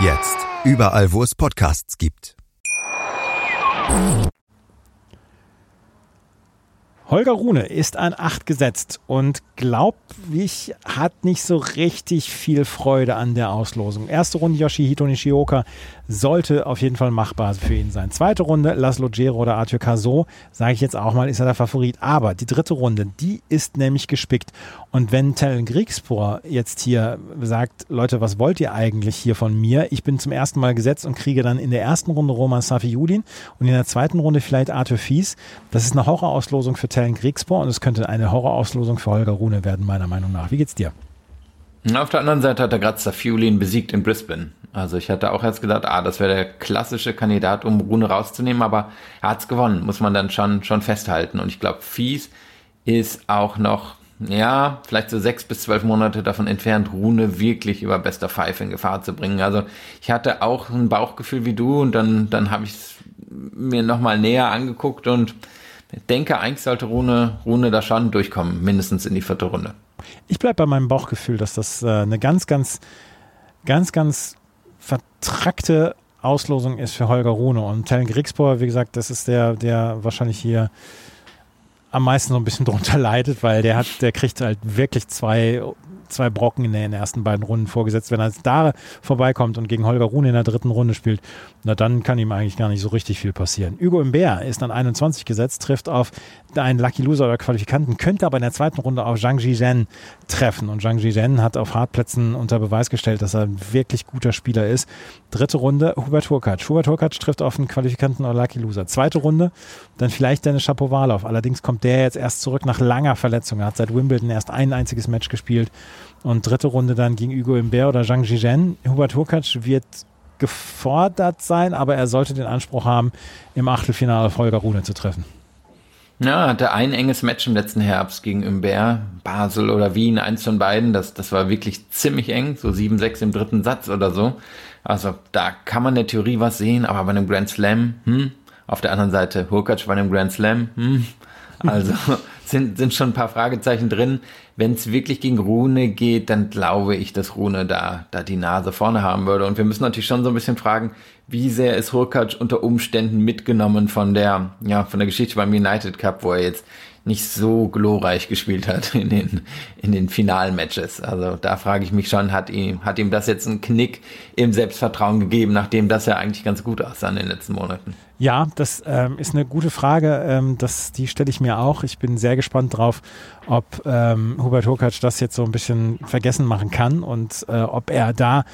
Jetzt überall, wo es Podcasts gibt. Holger Rune ist an 8 gesetzt und glaubt ich, hat nicht so richtig viel Freude an der Auslosung. Erste Runde Yoshihito Nishioka sollte auf jeden Fall machbar für ihn sein. Zweite Runde Laszlo Gero oder Arthur Cazot, sage ich jetzt auch mal, ist er der Favorit. Aber die dritte Runde, die ist nämlich gespickt. Und wenn Tellen Griegspor jetzt hier sagt, Leute, was wollt ihr eigentlich hier von mir? Ich bin zum ersten Mal gesetzt und kriege dann in der ersten Runde Roman Safiuddin und in der zweiten Runde vielleicht Arthur Fies. Das ist eine Horrorauslosung für Tellen Griegspor und es könnte eine Horrorauslosung für Holger Rune werden, meiner Meinung nach. Wie geht's dir? Auf der anderen Seite hat er gerade Safiulin besiegt in Brisbane. Also ich hatte auch erst gedacht, ah, das wäre der klassische Kandidat, um Rune rauszunehmen, aber er hat's gewonnen, muss man dann schon, schon festhalten. Und ich glaube, Fies ist auch noch, ja, vielleicht so sechs bis zwölf Monate davon entfernt, Rune wirklich über bester Five in Gefahr zu bringen. Also ich hatte auch ein Bauchgefühl wie du und dann, dann habe ich es mir nochmal näher angeguckt und denke, eigentlich sollte Rune, Rune da schon durchkommen, mindestens in die vierte Runde. Ich bleibe bei meinem Bauchgefühl, dass das äh, eine ganz, ganz, ganz, ganz vertrackte Auslosung ist für Holger Rune. Und Tellen Grigspor, wie gesagt, das ist der, der wahrscheinlich hier am meisten so ein bisschen drunter leidet, weil der hat, der kriegt halt wirklich zwei, zwei Brocken in den ersten beiden Runden vorgesetzt. Wenn er jetzt da vorbeikommt und gegen Holger Rune in der dritten Runde spielt, na dann kann ihm eigentlich gar nicht so richtig viel passieren. Hugo Imbert ist dann 21 gesetzt, trifft auf einen Lucky Loser oder Qualifikanten, könnte aber in der zweiten Runde auf Zhang Zhizhen treffen. Und Zhang Zhizhen hat auf Hartplätzen unter Beweis gestellt, dass er ein wirklich guter Spieler ist. Dritte Runde Hubert Hurkacz. Hubert Hurkacz trifft auf einen Qualifikanten oder Lucky Loser. Zweite Runde, dann vielleicht Dennis Shapovalov. Allerdings kommt der jetzt erst zurück nach langer Verletzung. Er hat seit Wimbledon erst ein einziges Match gespielt. Und dritte Runde dann gegen Hugo Imbert oder Zhang Zhizhen. Hubert Hurkacz wird gefordert sein, aber er sollte den Anspruch haben, im Achtelfinale Holger Rune zu treffen. Ja, hatte ein enges Match im letzten Herbst gegen Imbert, Basel oder Wien, eins von beiden. Das, das war wirklich ziemlich eng, so 7-6 im dritten Satz oder so. Also da kann man in der Theorie was sehen, aber bei einem Grand Slam, hm, auf der anderen Seite Hurkacz bei einem Grand Slam, hm, also sind, sind schon ein paar Fragezeichen drin. Wenn es wirklich gegen Rune geht, dann glaube ich, dass Rune da, da die Nase vorne haben würde. Und wir müssen natürlich schon so ein bisschen fragen, wie sehr ist Hurkacz unter Umständen mitgenommen von der, ja, von der Geschichte beim United Cup, wo er jetzt nicht so glorreich gespielt hat in den, in den finalen Matches. Also da frage ich mich schon, hat ihm, hat ihm das jetzt einen Knick im Selbstvertrauen gegeben, nachdem das ja eigentlich ganz gut aussah in den letzten Monaten? Ja, das ähm, ist eine gute Frage. Ähm, das, die stelle ich mir auch. Ich bin sehr gespannt drauf, ob ähm, Hubert Hurkacz das jetzt so ein bisschen vergessen machen kann und äh, ob er da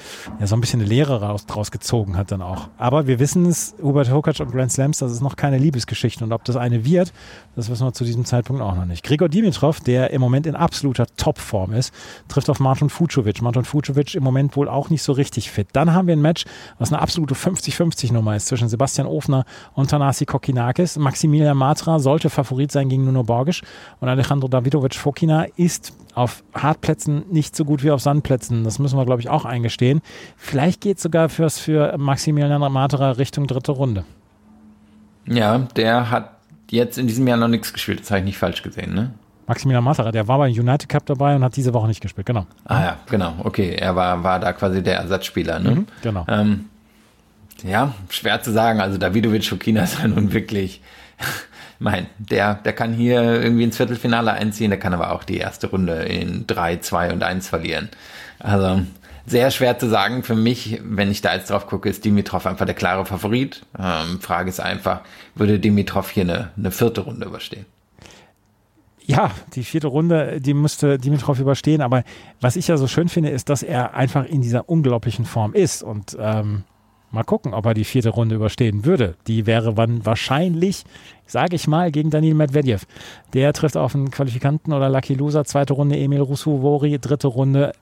ja so ein bisschen eine Lehre raus, draus gezogen hat dann auch. Aber wir wissen es, Hubert Hurkacz und Grand Slams, das ist noch keine Liebesgeschichte. Und ob das eine wird, das wissen wir zu diesem Zeitpunkt auch noch nicht. Gregor Dimitrov, der im Moment in absoluter Topform ist, trifft auf Martin Fucovic. Martin Fucovic im Moment wohl auch nicht so richtig fit. Dann haben wir ein Match, was eine absolute 50-50-Nummer ist zwischen Sebastian Ofner und Tanasi Kokinakis. Maximilian Matra sollte Favorit sein gegen Nuno Borgisch und Alejandro Davidovic Fokina ist auf Hartplätzen nicht so gut wie auf Sandplätzen. Das müssen wir, glaube ich, auch eingestehen. Vielleicht geht es sogar fürs, für Maximilian Matra Richtung dritte Runde. Ja, der hat jetzt in diesem Jahr noch nichts gespielt. Das habe ich nicht falsch gesehen, ne? Maximilian Matera, der war beim United Cup dabei und hat diese Woche nicht gespielt, genau. Ah ja, genau, okay. Er war, war da quasi der Ersatzspieler, ne? Mhm, genau. Ähm, ja, schwer zu sagen. Also Davidovic Fokina ist ja nun wirklich, mein, der, der kann hier irgendwie ins Viertelfinale einziehen, der kann aber auch die erste Runde in 3, 2 und 1 verlieren. Also sehr schwer zu sagen für mich, wenn ich da jetzt drauf gucke, ist Dimitrov einfach der klare Favorit. Ähm, Frage ist einfach, würde Dimitrov hier eine, eine vierte Runde überstehen? Ja, die vierte Runde, die musste Dimitrov überstehen. Aber was ich ja so schön finde, ist, dass er einfach in dieser unglaublichen Form ist. Und ähm, Mal gucken, ob er die vierte Runde überstehen würde. Die wäre wann wahrscheinlich, sage ich mal, gegen Daniel Medvedev. Der trifft auf einen Qualifikanten oder Lucky Loser. Zweite Runde Emil Rousseau-Vori, dritte Runde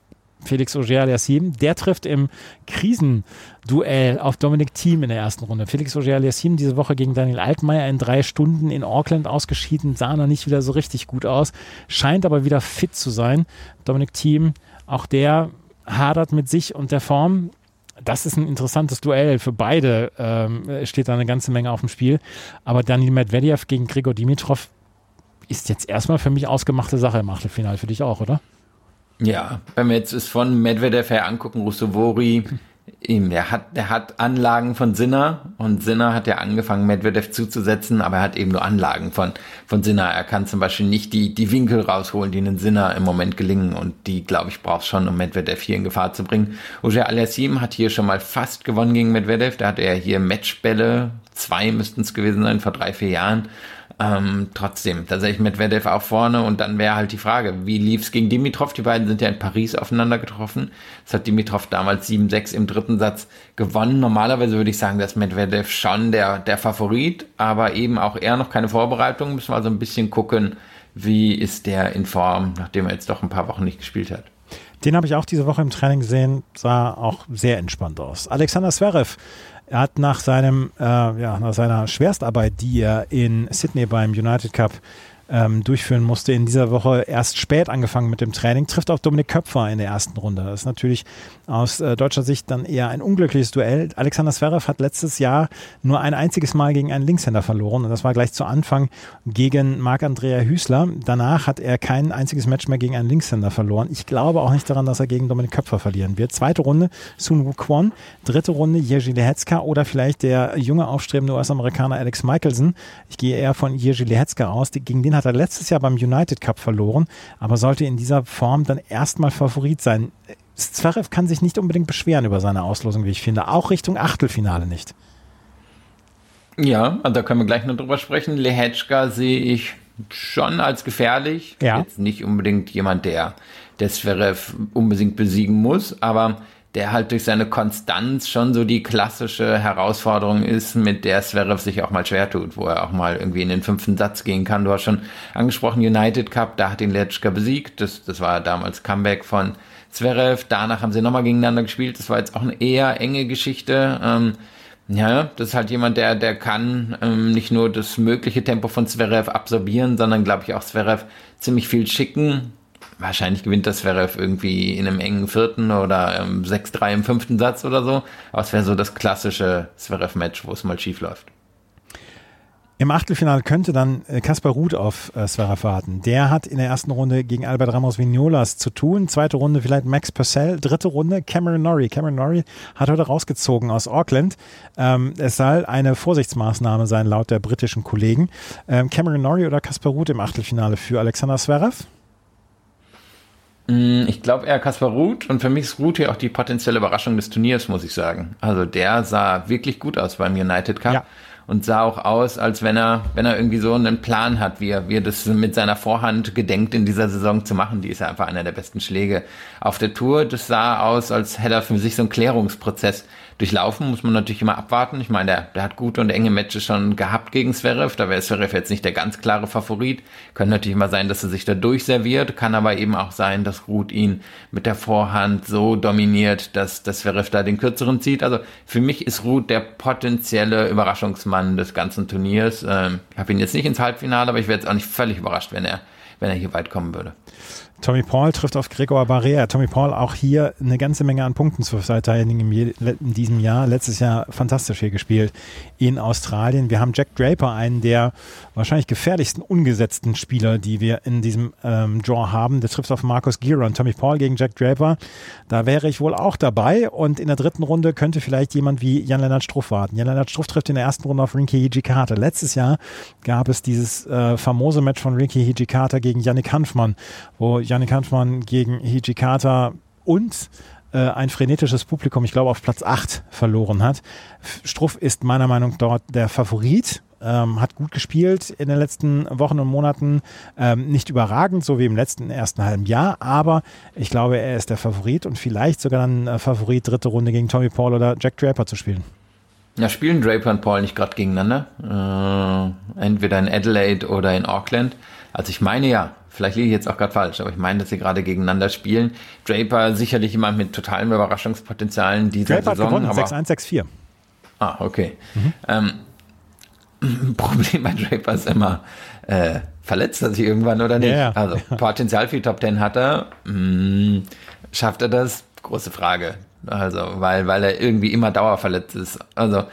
Felix Auger-Aliassime. Der trifft im Krisenduell auf Dominik Thiem in der ersten Runde. Felix Auger-Aliassime diese Woche gegen Daniel Altmaier in drei Stunden in Auckland ausgeschieden, sah noch nicht wieder so richtig gut aus, scheint aber wieder fit zu sein. Dominik Thiem, auch der hadert mit sich und der Form das ist ein interessantes Duell. Für beide ähm, steht da eine ganze Menge auf dem Spiel. Aber Daniel Medvedev gegen Gregor Dimitrov ist jetzt erstmal für mich ausgemachte Sache im Achtelfinale. Für dich auch, oder? Ja, wenn wir jetzt es von Medvedev her angucken, Russovori, ihm, der hat, der hat Anlagen von Sinner und Sinner hat ja angefangen, Medvedev zuzusetzen, aber er hat eben nur Anlagen von, von Sinner. Er kann zum Beispiel nicht die, die Winkel rausholen, die einen Sinner im Moment gelingen und die, glaube ich, braucht schon, um Medvedev hier in Gefahr zu bringen. Oger Aliassim hat hier schon mal fast gewonnen gegen Medvedev. Da hatte er hier Matchbälle, zwei müssten es gewesen sein, vor drei, vier Jahren. Ähm, trotzdem, da sehe ich Medvedev auch vorne und dann wäre halt die Frage, wie lief es gegen Dimitrov? Die beiden sind ja in Paris aufeinander getroffen. Das hat Dimitrov damals 7-6 im dritten Satz gewonnen. Normalerweise würde ich sagen, dass Medvedev schon der, der Favorit, aber eben auch er noch keine Vorbereitung. Müssen wir also ein bisschen gucken, wie ist der in Form, nachdem er jetzt doch ein paar Wochen nicht gespielt hat. Den habe ich auch diese Woche im Training gesehen, sah auch sehr entspannt aus. Alexander Zverev er hat nach seinem, äh, ja, nach seiner Schwerstarbeit, die er in Sydney beim United Cup ähm, durchführen musste, in dieser Woche erst spät angefangen mit dem Training, trifft auf Dominik Köpfer in der ersten Runde. Das ist natürlich aus äh, deutscher Sicht dann eher ein unglückliches Duell. Alexander Zverev hat letztes Jahr nur ein einziges Mal gegen einen Linkshänder verloren und das war gleich zu Anfang gegen Marc-Andrea Hüßler. Danach hat er kein einziges Match mehr gegen einen Linkshänder verloren. Ich glaube auch nicht daran, dass er gegen Dominik Köpfer verlieren wird. Zweite Runde Sun Wukong, dritte Runde Jerzy Lehetzka oder vielleicht der junge aufstrebende US-Amerikaner Alex Michelson. Ich gehe eher von Jerzy Lehetzka aus. Gegen den hat er letztes Jahr beim United Cup verloren, aber sollte in dieser Form dann erstmal Favorit sein. Zverev kann sich nicht unbedingt beschweren über seine Auslosung, wie ich finde. Auch Richtung Achtelfinale nicht. Ja, und da können wir gleich noch drüber sprechen. Lehetschka sehe ich schon als gefährlich. Ja. Jetzt nicht unbedingt jemand, der, der Zverev unbedingt besiegen muss, aber der halt durch seine Konstanz schon so die klassische Herausforderung ist, mit der Zverev sich auch mal schwer tut, wo er auch mal irgendwie in den fünften Satz gehen kann. Du hast schon angesprochen, United Cup, da hat ihn Letschka besiegt. Das, das war damals Comeback von Zverev. Danach haben sie nochmal gegeneinander gespielt. Das war jetzt auch eine eher enge Geschichte. Ähm, ja, das ist halt jemand, der, der kann ähm, nicht nur das mögliche Tempo von Zverev absorbieren, sondern glaube ich auch Zverev ziemlich viel schicken wahrscheinlich gewinnt das Zverev irgendwie in einem engen vierten oder ähm, 6-3 im fünften Satz oder so. Aber es wäre so das klassische Zverev-Match, wo es mal schief läuft. Im Achtelfinale könnte dann äh, Kaspar Ruth auf äh, Zverev warten. Der hat in der ersten Runde gegen Albert Ramos Vignolas zu tun. Zweite Runde vielleicht Max Purcell. Dritte Runde Cameron Norrie. Cameron Norrie hat heute rausgezogen aus Auckland. Ähm, es soll eine Vorsichtsmaßnahme sein, laut der britischen Kollegen. Ähm, Cameron Norrie oder Kaspar Ruth im Achtelfinale für Alexander Zverev? Mm, Ich glaube eher Kaspar Ruth und für mich ist Ruth hier auch die potenzielle Überraschung des Turniers, muss ich sagen. Also der sah wirklich gut aus beim United Cup. Ja. Und sah auch aus, als wenn er, wenn er irgendwie so einen Plan hat, wie er, wie er das mit seiner Vorhand gedenkt, in dieser Saison zu machen. Die ist ja einfach einer der besten Schläge auf der Tour. Das sah aus, als hätte er für sich so einen Klärungsprozess durchlaufen. Muss man natürlich immer abwarten. Ich meine, der, der hat gute und enge Matches schon gehabt gegen Zverev. Da wäre Zverev jetzt nicht der ganz klare Favorit. Könnte natürlich mal sein, dass er sich da durchserviert. Kann aber eben auch sein, dass Ruth ihn mit der Vorhand so dominiert, dass, dass Zverev da den kürzeren zieht. Also für mich ist Ruth der potenzielle Überraschungsmann des ganzen Turniers. Ähm, ich habe ihn jetzt nicht ins Halbfinale, aber ich wäre jetzt auch nicht völlig überrascht, wenn er, wenn er hier weit kommen würde. Tommy Paul trifft auf Gregor Barrea. Tommy Paul auch hier eine ganze Menge an Punkten zu verteidigen in diesem Jahr. Letztes Jahr fantastisch hier gespielt in Australien. Wir haben Jack Draper, einen der wahrscheinlich gefährlichsten ungesetzten Spieler, die wir in diesem ähm, Draw haben. Der trifft auf Markus Giron. Tommy Paul gegen Jack Draper. Da wäre ich wohl auch dabei. Und in der dritten Runde könnte vielleicht jemand wie Jan-Lennart Struff warten. Jan-Lennart Struff trifft in der ersten Runde auf Rinky Hijikata. Letztes Jahr gab es dieses äh, famose Match von Rinky Hijikata gegen Yannick Hanfmann, wo Yannick Hanfmann gegen Hijikata und äh, ein frenetisches Publikum, ich glaube auf Platz 8 verloren hat. Struff ist meiner Meinung nach dort der Favorit. Ähm, hat gut gespielt in den letzten Wochen und Monaten. Ähm, nicht überragend, so wie im letzten ersten halben Jahr, aber ich glaube, er ist der Favorit und vielleicht sogar dann äh, Favorit, dritte Runde gegen Tommy Paul oder Jack Draper zu spielen. Ja, spielen Draper und Paul nicht gerade gegeneinander? Äh, entweder in Adelaide oder in Auckland. Also ich meine ja, vielleicht liege ich jetzt auch gerade falsch, aber ich meine, dass sie gerade gegeneinander spielen. Draper sicherlich jemand mit totalem Überraschungspotenzialen dieser Draper hat Saison. gewonnen, aber 6-1, 6-4. Ah, okay. Ähm, Problem bei Draper ist immer, äh, verletzt er sich irgendwann oder nicht? Ja, ja. Also Potenzial für die Top Ten hat er. Hm, schafft er das? Große Frage. Also, weil, weil er irgendwie immer dauerverletzt ist. Also,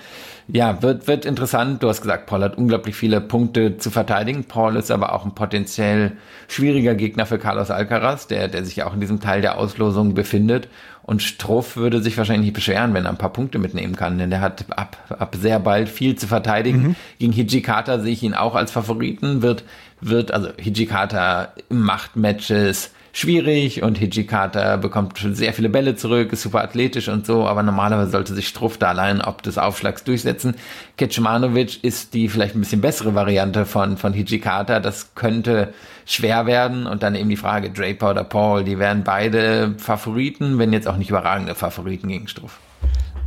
ja, wird, wird interessant. Du hast gesagt, Paul hat unglaublich viele Punkte zu verteidigen. Paul ist aber auch ein potenziell schwieriger Gegner für Carlos Alcaraz, der, der sich ja auch in diesem Teil der Auslosung befindet. Und Struff würde sich wahrscheinlich nicht beschweren, wenn er ein paar Punkte mitnehmen kann, denn der hat ab, ab sehr bald viel zu verteidigen. Gegen Hijikata sehe ich ihn auch als Favoriten, wird, wird, also Hijikata macht Matches schwierig und Hijikata bekommt sehr viele Bälle zurück, ist super athletisch und so, aber normalerweise sollte sich Struff da allein ob des Aufschlags durchsetzen. Kecmanovic ist die vielleicht ein bisschen bessere Variante von, von Hijikata, das könnte schwer werden und dann eben die Frage Draper oder Paul, die wären beide Favoriten, wenn jetzt auch nicht überragende Favoriten gegen Struff.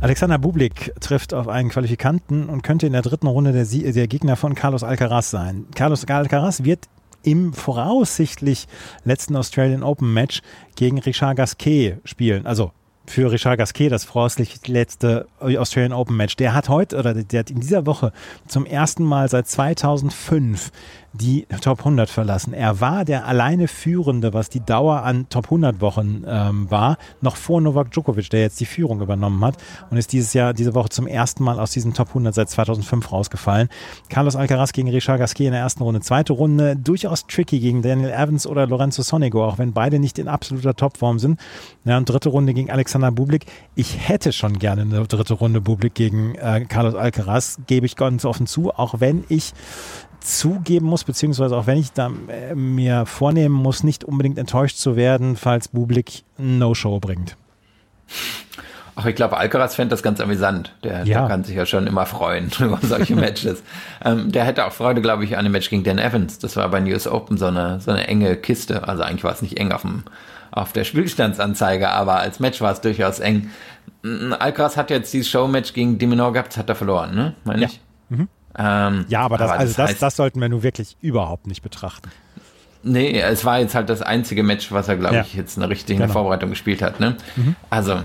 Alexander Bublik trifft auf einen Qualifikanten und könnte in der dritten Runde der, Sie der Gegner von Carlos Alcaraz sein. Carlos Alcaraz wird im voraussichtlich letzten Australian Open Match gegen Richard Gasquet spielen. Also für Richard Gasquet das voraussichtlich letzte Australian Open Match. Der hat heute oder der hat in dieser Woche zum ersten Mal seit 2005 die Top 100 verlassen. Er war der alleine Führende, was die Dauer an Top 100 Wochen ähm, war, noch vor Novak Djokovic, der jetzt die Führung übernommen hat und ist dieses Jahr, diese Woche zum ersten Mal aus diesem Top 100 seit 2005 rausgefallen. Carlos Alcaraz gegen Richard Gasquet in der ersten Runde. Zweite Runde durchaus tricky gegen Daniel Evans oder Lorenzo Sonego, auch wenn beide nicht in absoluter Topform sind. Ja, und dritte Runde gegen Alexander Bublik. Ich hätte schon gerne eine dritte Runde Bublik gegen äh, Carlos Alcaraz, gebe ich ganz offen zu, auch wenn ich zugeben muss, beziehungsweise auch wenn ich da äh, mir vornehmen muss, nicht unbedingt enttäuscht zu werden, falls Bublik No-Show bringt. Ach, ich glaube, Alcaraz fände das ganz amüsant. Der, Ja. der kann sich ja schon immer freuen über solche Matches. ähm, der hätte auch Freude, glaube ich, an dem Match gegen Dan Evans. Das war bei News Open so eine, so eine enge Kiste. Also eigentlich war es nicht eng auf dem, auf der Spielstandsanzeige, aber als Match war es durchaus eng. Alcaraz hat jetzt dieses Showmatch gegen Diminor gehabt, das hat er verloren, ne? Meine Ja. ich? Ähm, Ja, aber das, also das, heißt- das sollten wir nun wirklich überhaupt nicht betrachten. Nee, es war jetzt halt das einzige Match, was er, glaube Ja. ich, jetzt eine richtige Genau. Vorbereitung gespielt hat. Ne? Also,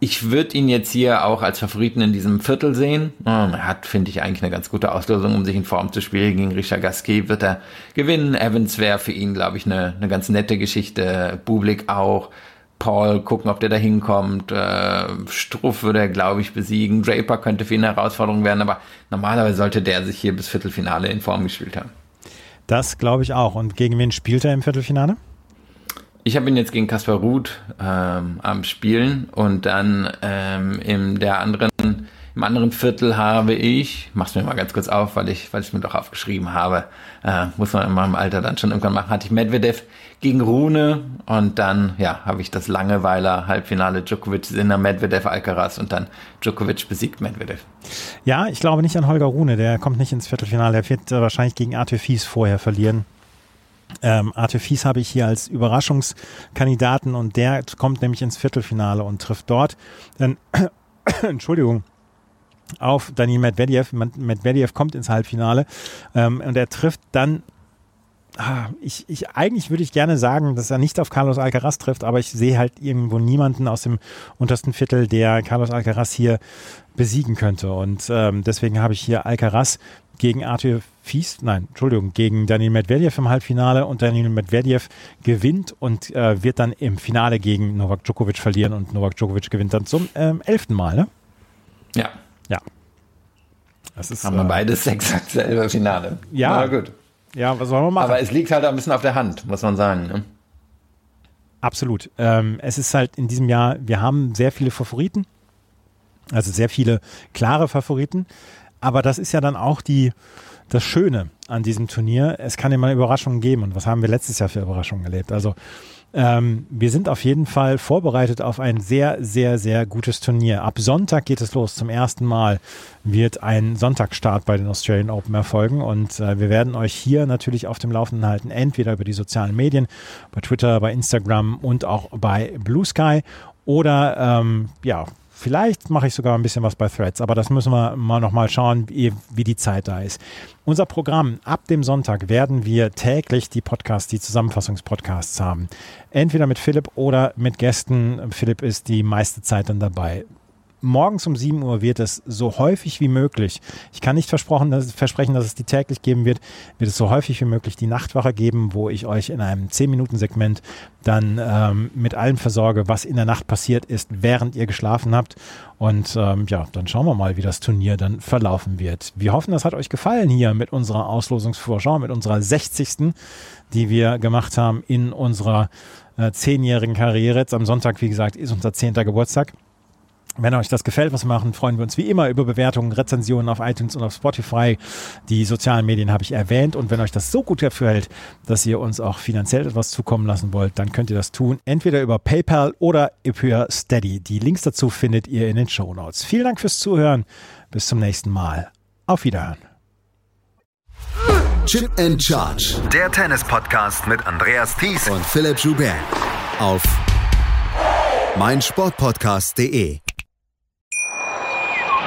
ich würde ihn jetzt hier auch als Favoriten in diesem Viertel sehen. Ähm, Er hat, finde ich, eigentlich eine ganz gute Auslösung, um sich in Form zu spielen. Gegen Richard Gasquet wird er gewinnen. Evans wäre für ihn, glaube ich, eine, eine ganz nette Geschichte. Bublik auch. Paul gucken, ob der da hinkommt. Äh, Struff würde er, glaube ich, besiegen. Draper könnte für ihn eine Herausforderung werden, aber normalerweise sollte der sich hier bis Viertelfinale in Form gespielt haben. Das glaube ich auch. Und gegen wen spielt er im Viertelfinale? Ich habe ihn jetzt gegen Kaspar Ruth ähm, am Spielen und dann ähm, in der anderen im anderen Viertel habe ich, mach's mir mal ganz kurz auf, weil ich, weil ich mir doch aufgeschrieben habe, äh, muss man in meinem Alter dann schon irgendwann machen, hatte ich Medvedev gegen Rune und dann, ja, habe ich das Langeweiler Halbfinale Djokovic Sinner Medvedev Alcaraz und dann Djokovic besiegt Medvedev. Ja, ich glaube nicht an Holger Rune, der kommt nicht ins Viertelfinale, der wird äh, wahrscheinlich gegen Arthur Fies vorher verlieren. Ähm, Arthur Fies habe ich hier als Überraschungskandidaten und der kommt nämlich ins Viertelfinale und trifft dort dann, Entschuldigung, auf Daniel Medvedev. Medvedev kommt ins Halbfinale ähm, und er trifft dann ah, ich, ich, eigentlich würde ich gerne sagen, dass er nicht auf Carlos Alcaraz trifft, aber ich sehe halt irgendwo niemanden aus dem untersten Viertel, der Carlos Alcaraz hier besiegen könnte. Und ähm, deswegen habe ich hier Alcaraz gegen Arthur Fies, nein, Entschuldigung, gegen Daniel Medvedev im Halbfinale und Daniel Medvedev gewinnt und äh, wird dann im Finale gegen Novak Djokovic verlieren und Novak Djokovic gewinnt dann zum ähm, elften Mal, ne? Ja. Ja. Das ist, Haben wir äh, beides exakt selber Finale. Ja. Aber gut. Ja, was sollen wir machen? Aber es liegt halt ein bisschen auf der Hand, muss man sagen. Ne? Absolut. Ähm, es ist halt in diesem Jahr, wir haben sehr viele Favoriten, also sehr viele klare Favoriten. Aber das ist ja dann auch die, das Schöne an diesem Turnier. Es kann immer Überraschungen geben. Und was haben wir letztes Jahr für Überraschungen erlebt? Also ähm, wir sind auf jeden Fall vorbereitet auf ein sehr, sehr, sehr gutes Turnier. Ab Sonntag geht es los. Zum ersten Mal wird ein Sonntagsstart bei den Australian Open erfolgen und äh, wir werden euch hier natürlich auf dem Laufenden halten, entweder über die sozialen Medien, bei Twitter, bei Instagram und auch bei Blue Sky oder ähm, ja, Vielleicht mache ich sogar ein bisschen was bei Threads, aber das müssen wir mal nochmal schauen, wie, wie, die Zeit da ist. Unser Programm, ab dem Sonntag werden wir täglich die Podcasts, die Zusammenfassungspodcasts haben. Entweder mit Philipp oder mit Gästen. Philipp ist die meiste Zeit dann dabei morgens um 7 Uhr wird es so häufig wie möglich, ich kann nicht versprochen, dass, versprechen, dass es die täglich geben wird, wird es so häufig wie möglich die Nachtwache geben, wo ich euch in einem 10-Minuten-Segment dann ähm, mit allem versorge, was in der Nacht passiert ist, während ihr geschlafen habt. Und ähm, ja, dann schauen wir mal, wie das Turnier dann verlaufen wird. Wir hoffen, das hat euch gefallen hier mit unserer Auslosungsvorschau, mit unserer 60. die wir gemacht haben in unserer äh, zehnjährigen Karriere. Jetzt am Sonntag, wie gesagt, ist unser zehnter Geburtstag. Wenn euch das gefällt, was wir machen, freuen wir uns wie immer über Bewertungen, Rezensionen auf iTunes und auf Spotify. Die sozialen Medien habe ich erwähnt. Und wenn euch das so gut gefällt, dass ihr uns auch finanziell etwas zukommen lassen wollt, dann könnt ihr das tun. Entweder über PayPal oder über Steady. Die Links dazu findet ihr in den Show Notes. Vielen Dank fürs Zuhören. Bis zum nächsten Mal. Auf Wiederhören. Chip and Charge. Der Tennis-Podcast mit Andreas Thies und Philipp Joubert. Auf meinsportpodcast.de.